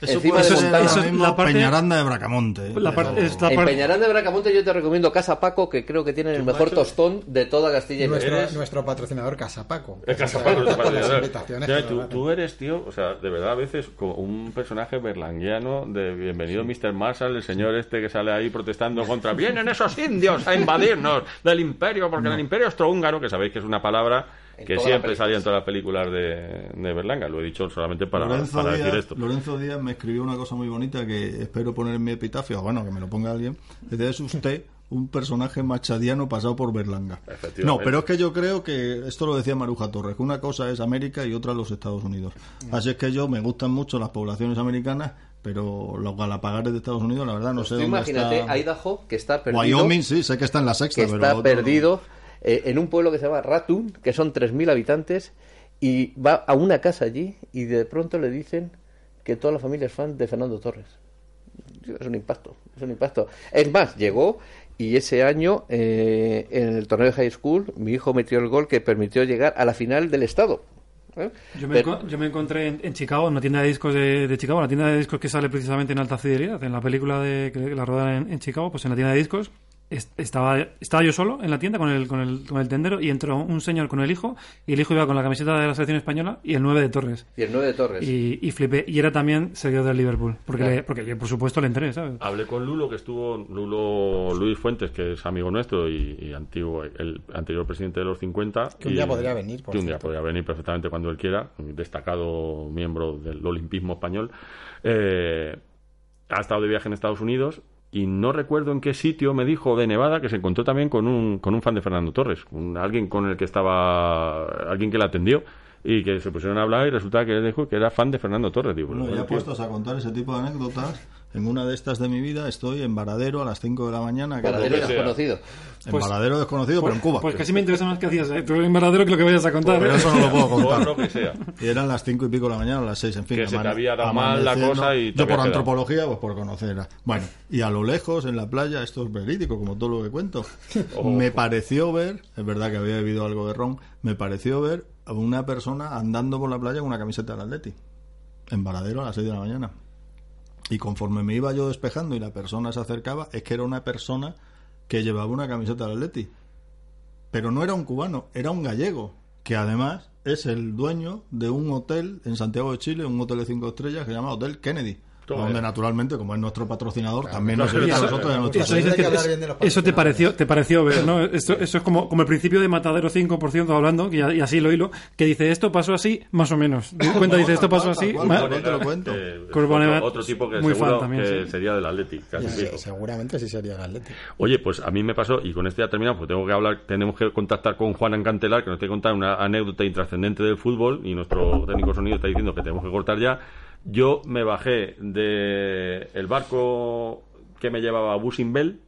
Eso Encima de Eso es la parte- Peñaranda de Bracamonte. ¿eh? La parte- Pero- es la en Peñarán de Bracamonte yo te recomiendo Casa Paco, que creo que tienen el mejor macho. tostón de toda Castilla y León. Nuestro, nuestro patrocinador Casapaco. Es Casapaco, Las te parece. invitaciones Ya, que tú, eres, tío, o sea, de verdad, a veces como un personaje berlanguiano de bienvenido Mr. Marshall, el señor este que sale ahí protestando contra vienen esos indios a invadirnos del imperio, porque el imperio austrohúngaro, que sabéis que es una palabra que siempre salía en todas las películas de, de Berlanga, lo he dicho solamente para, Lorenzo, para decir Díaz, esto. Lorenzo Díaz me escribió una cosa muy bonita que espero poner en mi epitafio, bueno, que me lo ponga alguien. Dice, es usted un personaje machadiano pasado por Berlanga. Efectivamente. No, pero es que yo creo que, esto lo decía Maruja Torres, que una cosa es América y otra los Estados Unidos. Así es que yo me gustan mucho las poblaciones americanas, pero los galapagares de Estados Unidos, la verdad, no Pues sé dónde imagínate está. Idaho, que está perdido. Wyoming, sí, sé que está en la sexta, que pero está otro no. Eh, en un pueblo que se llama Ratun, que son 3.000 habitantes, y va a una casa allí y de pronto le dicen que toda la familia es fan de Fernando Torres. Es un impacto, es un impacto. Es más, llegó y ese año eh, en el torneo de high school mi hijo metió el gol que permitió llegar a la final del estado. ¿eh? Yo me, Pero- enco- yo me encontré en, en Chicago, en una tienda de discos de, de Chicago, la tienda de discos que sale precisamente en alta fidelidad, en la película de, que la rodaron en, en Chicago, pues en la tienda de discos estaba, estaba yo solo en la tienda con el, con, el, con el tendero y entró un señor con el hijo y el hijo iba con la camiseta de la selección española y el 9 de Torres. y el 9 de Torres. Y, y flipé. Y era también seguidor del Liverpool, porque, Claro. le- porque yo por supuesto le entré, ¿sabes? Hablé con Lulo, que estuvo, Lulo Luis Fuentes, que es amigo nuestro y, y antiguo, el anterior presidente de los 50. Que un y- día podría venir, por Que un día podría venir perfectamente cuando él quiera, un destacado miembro del olimpismo español. Eh, ha estado de viaje en Estados Unidos y no recuerdo en qué sitio me dijo de Nevada que se encontró también con un, con un fan de Fernando Torres, un, alguien con el que estaba, alguien que le atendió y que se pusieron a hablar y resulta que él dijo que era fan de Fernando Torres. Digo, Bueno, ya puestos a contar ese tipo de anécdotas, en una de estas de mi vida estoy en Varadero a las 5 de la mañana. sea. desconocido. en Pues- Varadero desconocido, pero en Cuba. Pues casi me interesa más que hacías, ¿eh? Pero en verdadero que lo que vayas a contar. Pero ¿eh? eso no lo puedo contar. lo que sea. Y eran las cinco y pico de la mañana, las seis, en fin. Que se te había dado mal la cosa y Yo por quedado. antropología, pues por conocerla. Bueno, y a lo lejos, en la playa, esto es verídico, como todo lo que cuento. Me pareció ver, es verdad que había bebido algo de ron, me pareció ver a una persona andando por la playa con una camiseta del Atleti. En Varadero a las seis de la mañana. Y conforme me iba yo despejando y la persona se acercaba, es que era una persona que llevaba una camiseta del Atleti. Pero no era un cubano, era un gallego, que además es el dueño de un hotel en Santiago de Chile, un hotel de cinco estrellas que se llama Hotel Kennedy. Donde naturalmente, como es nuestro patrocinador, también claro. nos invita a Eso- nosotros y a eso dices que que es- eso te pareció, te pareció ver, ¿no? Esto, eso es como, como el principio de Matadero 5% hablando, y, y así lo hilo, que dice esto pasó así, más o menos. Cuenta, dice esto pasó así. Te lo cuento. Eh, otro, otro tipo que muy seguro fan también, que sí. sería del Athletic, casi Sí, seguramente sí sería el Atlético. Oye, pues a mí me pasó, y con este ya terminamos, pues tengo que hablar, tenemos que contactar con Juan Encantelar, que nos tiene que contar una anécdota intrascendente del fútbol, y nuestro técnico sonido está diciendo que tenemos que cortar ya. Yo me bajé de el barco que me llevaba a Busimbel,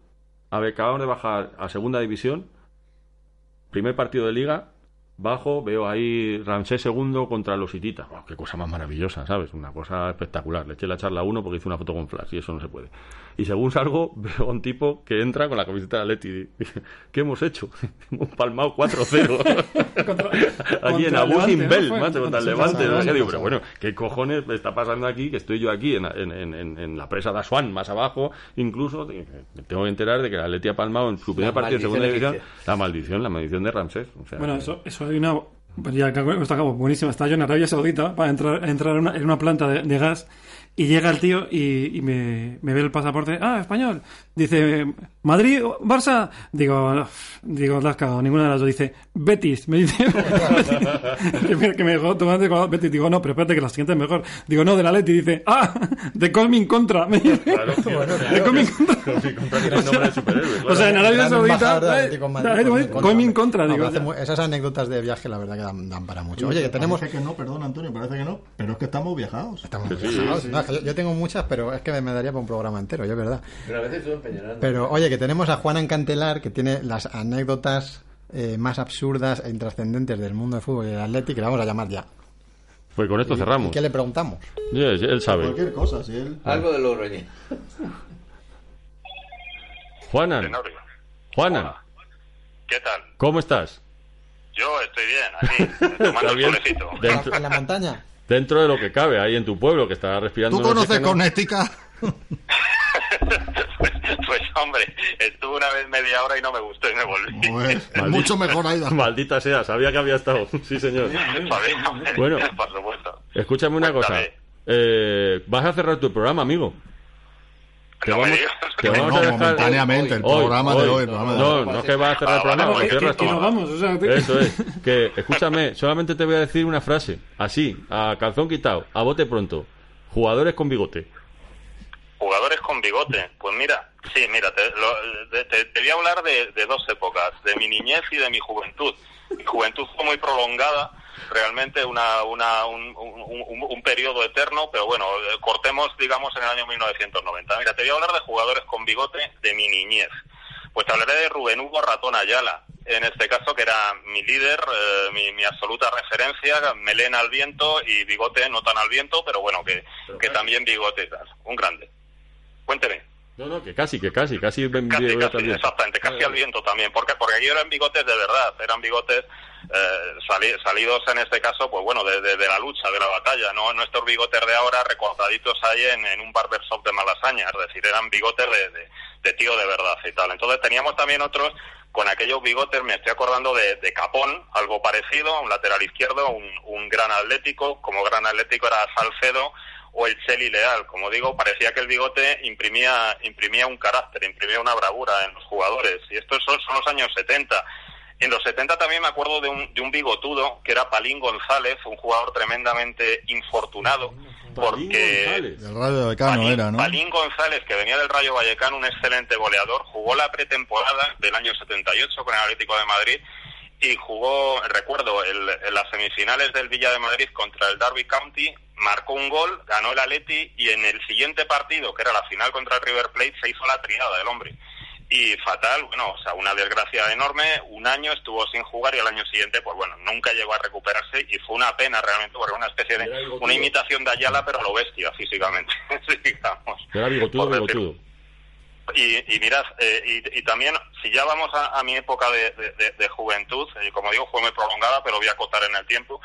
acabamos de bajar a segunda división, primer partido de liga, bajo, veo ahí Ramsés segundo contra los hititas. Buah, qué cosa más maravillosa, ¿sabes? Una cosa espectacular. Le eché la charla a uno porque hice una foto con flash y eso no se puede. Y según salgo, veo a un tipo que entra con la camiseta de Atleti. ¿Qué hemos hecho? hemos palmado 4-0. Contra- Allí en Abu Levante, Simbel, macho, contra el Levante. no sé, digo, pero bueno, ¿qué cojones me está pasando aquí? Que estoy yo aquí en, en, en, en- en la presa de Asuán, más abajo, incluso. Me tengo que enterar de que el Atleti ha palmado en su primer partido de segunda división. La maldición, la maldición de Ramsés. O sea, Bueno, eso, eso hay una. pues ya acabo, buenísima. Está yo en Arabia Saudita para entrar, entrar en, una, en una planta de, de gas y llega el tío y, y me, me ve el pasaporte. Ah, español. Dice, Madrid, Barça. Digo, digo, la has cagado, ninguna de las dos. Dice, Betis. Me dice, que me, que me dejó tomando Betis. Digo, no, pero espérate que la siguiente es mejor. Digo, no, de la Leti. Dice, ah, de Colmin Contra. Me dice, Claro, tío. de Colmin Contra. Con mi contra que es el nombre de superhéroe, claro. O sea, en Arabia Saudita. eh, Colmin Contra. Digo, pero hace mu- esas anécdotas de viaje, la verdad que dan, dan para mucho. Oye, que Parece tenemos. que no, perdón Antonio, parece que no, pero es que estamos viajados. Estamos viajados. Yo, tengo muchas, pero es que me, me daría para un programa entero, yo, es verdad. Pero a veces empeñando. Pero oye, que tenemos a Juan Encantelar, que tiene las anécdotas eh, más absurdas e intrascendentes del mundo del fútbol y del Atlético, que le vamos a llamar ya. Pues con esto ¿Y cerramos. qué le preguntamos? Él sabe. Cualquier cosa, si él... Algo de Logroñé. Juanan, Tenorio. Juanan, Hola. ¿Qué tal? ¿cómo estás? Yo estoy bien, aquí, tomando ¿Estás el bien? solecito. Dentro, ¿En la montaña? Dentro de lo que cabe, ahí en tu pueblo, que estará respirando. ¿Tú conoces. Connecticut? pues, pues, hombre, estuve una vez media hora y no me gustó y me volví. Pues, es mucho mejor ahí. Maldita sea, sabía que había estado. Sí, señor. Bueno. por supuesto. Escúchame una cosa. Eh, vas a cerrar tu programa, amigo. No me vamos, No, vamos no, a dejar. momentáneamente, el Hoy, programa de hoy. el programa de No, hoy. no es que vas a cerrar el Ah, programa, vale, lo que, que nos vamos, o sea, te- Eso es. Que, escúchame, solamente te voy a decir una frase. Así, a calzón quitado, a bote pronto. Jugadores con bigote. Jugadores con bigote. Pues mira, sí, mira, te, lo- te voy a hablar de, de dos épocas, de mi niñez y de mi juventud. Mi juventud fue muy prolongada, realmente una, una, un, un- un- un periodo eterno, pero bueno, eh, cortemos, digamos, en el año 1990. Mira, te voy a hablar de jugadores con bigote de mi niñez. Pues te hablaré de Rubén Hugo Ratón Ayala, en este caso que era mi líder, eh, mi, mi absoluta referencia, melena al viento y bigote no tan al viento, pero bueno, que, que también bigote. Un grande. Cuénteme. No, no, que casi, que casi, casi. Casi, casi, exactamente, casi al viento también, porque porque aquí eran bigotes de verdad, eran bigotes eh, sali- salidos en este caso, pues bueno, de, de- de la lucha, de la batalla, no, estos bigotes de ahora recortaditos ahí en, en un barbershop de Malasaña, es decir, eran bigotes de, de- de tío de verdad y tal. Entonces teníamos también otros con aquellos bigotes, me estoy acordando de, de Capón, algo parecido, un lateral izquierdo, un, un gran atlético, como gran atlético era Salcedo, o el Cheli Leal. Como digo, parecía que el bigote imprimía, imprimía un carácter, imprimía una bravura en los jugadores. Y estos son, son los años 70. En los 70 también me acuerdo de un, de un bigotudo que era Palín González, un jugador tremendamente infortunado. Palín Porque González. El Radio de Cano Palín, era, ¿no? Palín González, que venía del Rayo Vallecano, un excelente goleador, jugó la pretemporada del año 78 con el Atlético de Madrid y jugó, recuerdo, el- en las semifinales del Villa de Madrid contra el Derby County, marcó un gol, ganó el Atleti y en el siguiente partido, que era la final contra el River Plate, se hizo la triada del hombre. Y fatal, bueno, o sea, una desgracia enorme, un año estuvo sin jugar y al año siguiente, pues bueno, nunca llegó a recuperarse y fue una pena realmente, porque era una especie de, una imitación de Ayala, pero a lo bestia físicamente, digamos. Era bigotudo, y, y mirad, eh, y, y también, si ya vamos a, a mi época de, de- de- de juventud, eh, como digo, fue muy prolongada, pero voy a acotar en el tiempo,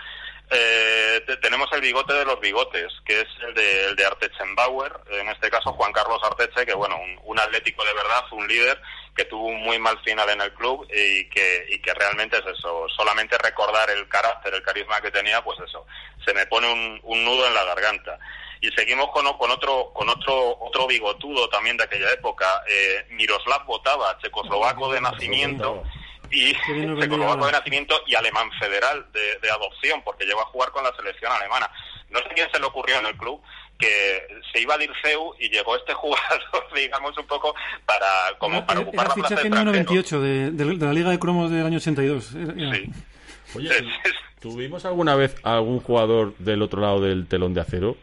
Eh, te- tenemos el bigote de los bigotes, que es el de, el de Artechenbauer, en este caso Juan Carlos Arteche, que bueno, un, un atlético de verdad, un líder que tuvo un muy mal final en el club y que, y que realmente es eso, solamente recordar el carácter, el carisma que tenía, pues eso, se me pone un, un nudo en la garganta. Y seguimos con otro con otro otro bigotudo también de aquella época, eh, Miroslav Botava, checoslovaco de nacimiento y vendría checoslovaco de nacimiento y alemán federal de, de adopción, porque llegó a jugar con la selección alemana. No sé quién se le ocurrió en el club que se iba a Dirceu y llegó este jugador, digamos, un poco para como para Era, ocupar era la plaza fichaje de número extranjero. 28 de, de- de la Liga de Cromos del año 82. Era- era- Sí. Oye, ¿tuvimos alguna vez algún jugador del otro lado del telón de acero?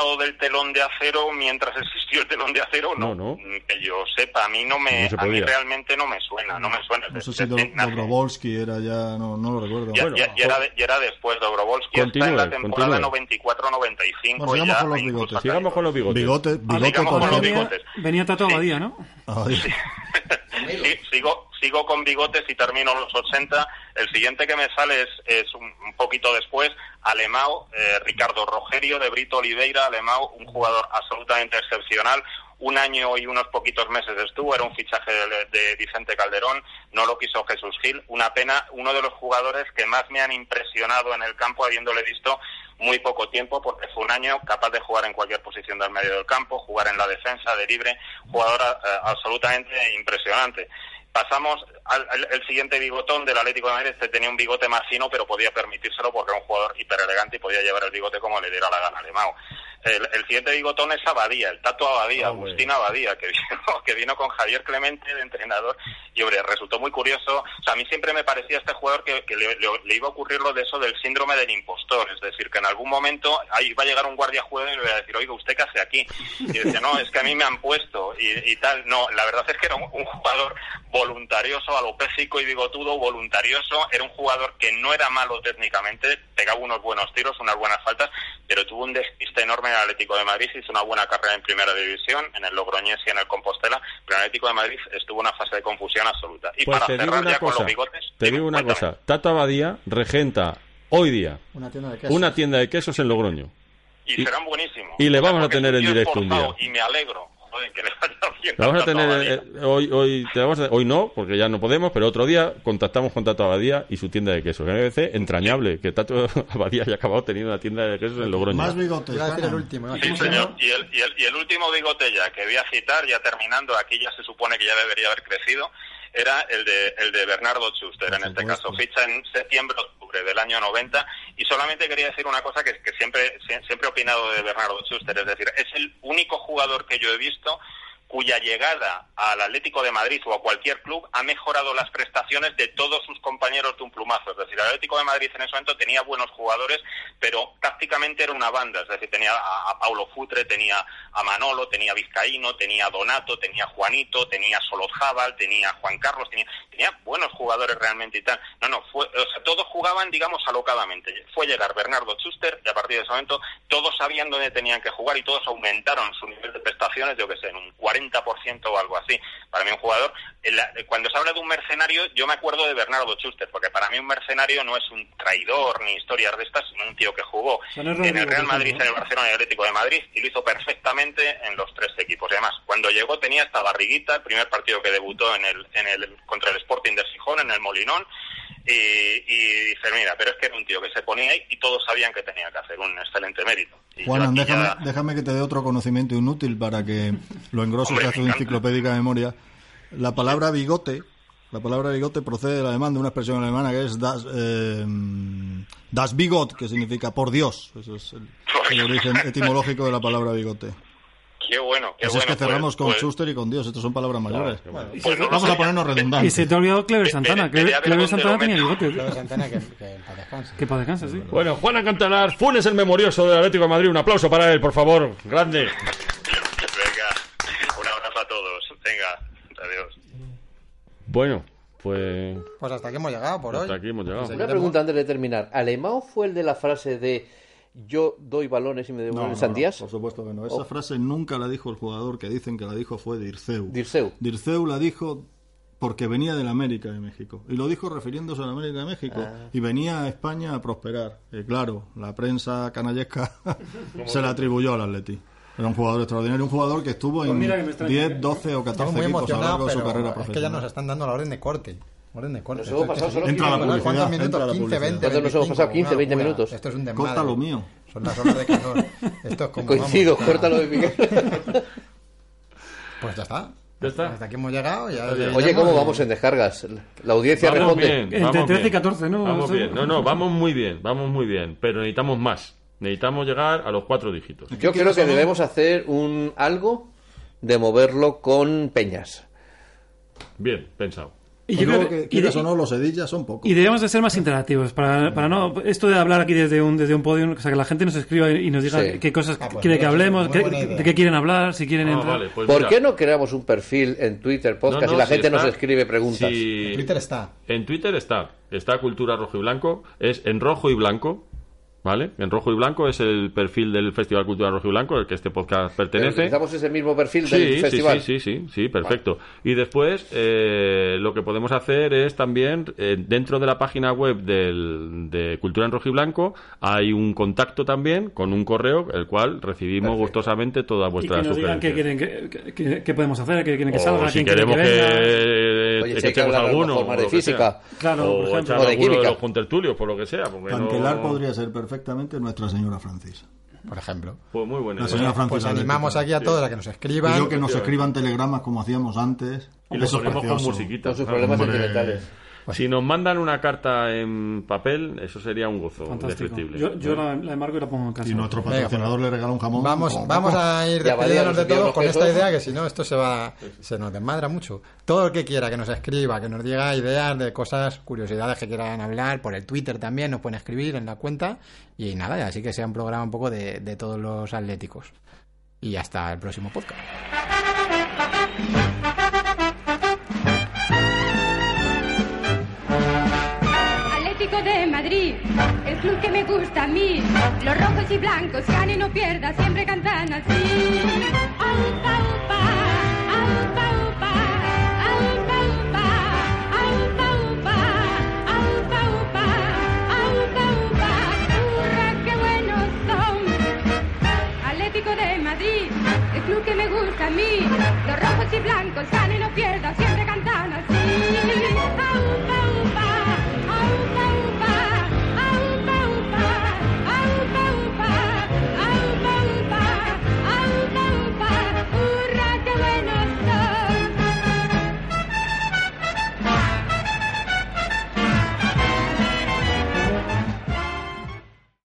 Del otro lado del telón de acero, mientras existió el telón de acero, no. No, no. Que yo sepa, a mí no me, No a mí realmente no me suena, no me suena. No sé si Dobrovolsky era ya, no, no lo recuerdo. Ya, Bueno, ya- ya era, de- ya era después, Dobrovolsky está en la temporada continúe. 94-95. Bueno, sigamos ya con los bigotes. hasta Sigamos con los bigotes. Bigote, bigote por con los venía, bigotes. venía Tato Abadía, ¿no? Ay, Sí, sigo, sigo con bigotes y termino los 80. El siguiente que me sale es, es un, un poquito después, Alemão, eh, Ricardo Rogerio de Brito Oliveira, Alemão, un jugador absolutamente excepcional. Un año y unos poquitos meses estuvo, era un fichaje de, de Vicente Calderón, no lo quiso Jesús Gil. Una pena, uno de los jugadores que más me han impresionado en el campo, habiéndole visto muy poco tiempo, porque fue un año capaz de jugar en cualquier posición del medio del campo, jugar en la defensa, de libre, jugador eh, absolutamente impresionante. Pasamos al, al- el siguiente bigotón del Atlético de Madrid. Este tenía un bigote más fino, pero podía permitírselo porque era un jugador hiper elegante y podía llevar el bigote como le diera la gana a Alemão. El, el siguiente bigotón es Abadía, el Tato Abadía, Hombre. Agustín Abadía, que vino, que vino con Javier Clemente de entrenador. Y, hombre, resultó muy curioso. O sea, a mí siempre me parecía este jugador que, que le, le- le iba a ocurrir lo de eso del síndrome del impostor. Es decir, que en algún momento ahí va a llegar un guardia juego y le voy a decir, oiga, ¿usted qué hace aquí? Y decía, no, es que a mí me han puesto y, y tal. No, la verdad es que era un, un jugador voluntarioso, alopécico y bigotudo, voluntarioso. Era un jugador que no era malo técnicamente, pegaba unos buenos tiros, unas buenas faltas, pero tuvo un despiste enorme en el Atlético de Madrid, hizo una buena carrera en Primera División, en el Logroñés y en el Compostela, pero el Atlético de Madrid estuvo en una fase de confusión absoluta. Y Pues para te digo cerrar una ya con cosa. los bigotes... Te digo una cuéntame. cosa. Tato Abadía regenta hoy día Una tienda de quesos. una tienda de quesos en Logroño. Y, Y- serán buenísimos. y le vamos a tener en directo un día. Y me alegro. Joder, que le vaya bien. La vamos a tener Abadía. eh, hoy hoy te vamos a- hoy no porque ya no podemos pero otro día contactamos con Tato Abadía y su tienda de quesos que me parece entrañable que Tato Abadía haya acabado teniendo una tienda de quesos en Logroño más bigotes. El último. Sí, ¿Cómo se señor. Y el, y, el, y el último bigote ya que voy a citar, ya terminando, aquí ya se supone que ya debería haber crecido, era el de, el de Bernardo Schuster, en este caso, ficha en septiembre-octubre del año 90. Y solamente quería decir una cosa que, que siempre, sie- siempre he opinado de Bernardo Schuster, es decir, es el único jugador que yo he visto cuya llegada al Atlético de Madrid o a cualquier club ha mejorado las prestaciones de todos sus compañeros de un plumazo. Es decir, el Atlético de Madrid en ese momento tenía buenos jugadores, pero tácticamente era una banda. Es decir, tenía a, Paulo Futre, tenía a Manolo, tenía a Vizcaíno, tenía a Donato, tenía a Juanito, tenía a Solozzábal, tenía a Juan Carlos, tenía, tenía buenos jugadores realmente y tal. No, no, fue, o sea, todos jugaban, digamos, alocadamente. Fue llegar Bernardo Schuster y a partir de ese momento todos sabían dónde tenían que jugar y todos aumentaron su nivel de prestaciones, yo que sé, en un 40% o algo así. Para mí un jugador, la- cuando se habla de un mercenario, yo me acuerdo de Bernardo Schuster, porque para mí un mercenario no es un traidor ni historias de estas, sino un tío que jugó en el Real Madrid, en el Barcelona y el Atlético de Madrid y lo hizo perfectamente en los tres equipos. Y además, cuando llegó tenía esta barriguita, el primer partido que debutó en el, en el contra el Sporting de Gijón, en el Molinón, y, y dice, mira, pero es que era un tío que se ponía ahí y todos sabían que tenía que hacer un excelente mérito. Y Juanan, déjame, ya- déjame que te dé otro conocimiento inútil para que lo engroses Me encanta. enciclopédica memoria. La palabra bigote, la palabra bigote procede del alemán de una expresión alemana que es das, eh, das Bigot, que significa por Dios. Eso es el, el origen etimológico de la palabra bigote. Qué bueno, qué Así bueno. es que pues- cerramos con pues- Schuster y con Dios. Estas son palabras mayores. Y pues se, no lo Vamos sé. a ponernos y redundantes. se te ha olvidado Clever Santana. Clever, Clever Santana tenía bigote. Luego Santana, que, que en paz descanse. Que para descansa, sí. Bueno, Juan Cantalar, Funes el memorioso del Atlético de Madrid. Un aplauso para él, por favor. Grande. Venga, un abrazo a todos. Venga, adiós. Bueno, pues Pues hasta aquí hemos llegado por hasta hoy. aquí hemos llegado. Pues Una pregunta antes de terminar. ¿Alemão fue el de la frase de yo doy balones y me No, devuelven no, sandías? por supuesto que no. Esa Oh. frase nunca la dijo el jugador que dicen que la dijo fue Dirceu. Dirceu. Dirceu la dijo porque venía de la América de México. Y lo dijo refiriéndose a la América de México. Ah. Y venía a España a prosperar. Y claro, la prensa canallesca se la atribuyó al Atleti. Era un jugador extraordinario, un jugador que estuvo Pues en extraña. 10, 12 o 14 Estamos muy equipos a lo largo de su carrera es que ya profesional. nos están dando la orden de corte. Orden de corte. Nos hemos pasado solo Entra la ¿Cuántos publicidad, minutos? entra la 15, publicidad. 20, ¿Cuántos nos hemos 25? pasado? 15, 20 Una locura. minutos. Esto es un desmadre. Corta lo mío. Son las horas de calor. Esto es como, Coincido, vamos, córtalo de Miguel. Pues ya está. Ya está. Hasta aquí hemos llegado. Ya, ya Oye, ¿cómo vamos en descargas? La audiencia Vamos responde. bien, Entre vamos 13 y bien. 14, ¿no? Vamos bien. No, no, vamos muy bien, vamos muy bien. Pero necesitamos más. Necesitamos llegar a los cuatro dígitos. Yo creo que debemos hacer un algo de moverlo con peñas. Bien, pensado. Y Pues yo luego creo que, que- y quieras de- o no, los edillas son pocos. Y debemos de ser más interactivos para, para no esto de hablar aquí desde un desde un podio, o sea que la gente nos escriba y nos diga Sí. qué cosas Ah, pues quiere que hablemos, qué- idea. de qué quieren hablar, si quieren Ah, entrar. vale, pues ¿Por mira. qué no creamos un perfil en Twitter Podcast No, no, y la si gente está- nos escribe preguntas? si- Twitter está. En Twitter está, está Cultura Rojo y Blanco, es en rojo y blanco, ¿vale? En rojo y blanco es el perfil del Festival Cultura Rojo y Blanco, el que este podcast Pero pertenece. utilizamos ese mismo perfil Sí, del sí, festival. sí, sí, sí, sí, perfecto. Y después eh, lo que podemos hacer es también, eh, dentro de la página web del, de Cultura en Rojo y Blanco, hay un contacto también con un correo, el cual recibimos gustosamente todas Y que vuestras nos digan qué sugerencias. quieren que, que- que podemos hacer, qué quieren que O salga, si quién quiere queremos que que, venga. eh, Oye, si hay que echemos alguno, o de que física. Claro, por o ejemplo. echar O de alguno de los contertulios, por lo que sea. Canquelar no- podría ser perfectamente Nuestra Señora Francis. por ejemplo. Pues muy buena La idea. señora Francis Pues animamos aquí a todos a que nos Y escriban. yo que nos escriban telegramas como hacíamos antes. Y lo Eso es ponemos con precioso. musiquita. Con sus problemas hombre. Sentimentales. Si nos mandan una carta en papel, eso sería un gozo Fantástico. indescriptible. Yo, yo la, la enmarco y la pongo en casa. Y nuestro Venga, patrocinador le regala un jamón. Vamos, vamos a ir despidiéndonos de todos con esta idea que si no esto se va se nos desmadra mucho. Todo el que quiera que nos escriba, que nos diga ideas de cosas, curiosidades que quieran hablar, por el Twitter también nos pueden escribir en la cuenta y nada, así que sea un programa un poco de, de todos los atléticos. Y hasta el próximo podcast. El club que me gusta a mí. Los rojos y blancos, gane no pierda, siempre cantan así. Aupa, upa, aupa, upa, aupa, upa, aupa, upa, aupa, upa, aupa, upa. ¡Hurra, qué buenos son! Atlético de Madrid, el club que me gusta a mí. Los rojos y blancos, gane no pierda, siempre cantan. Aupa,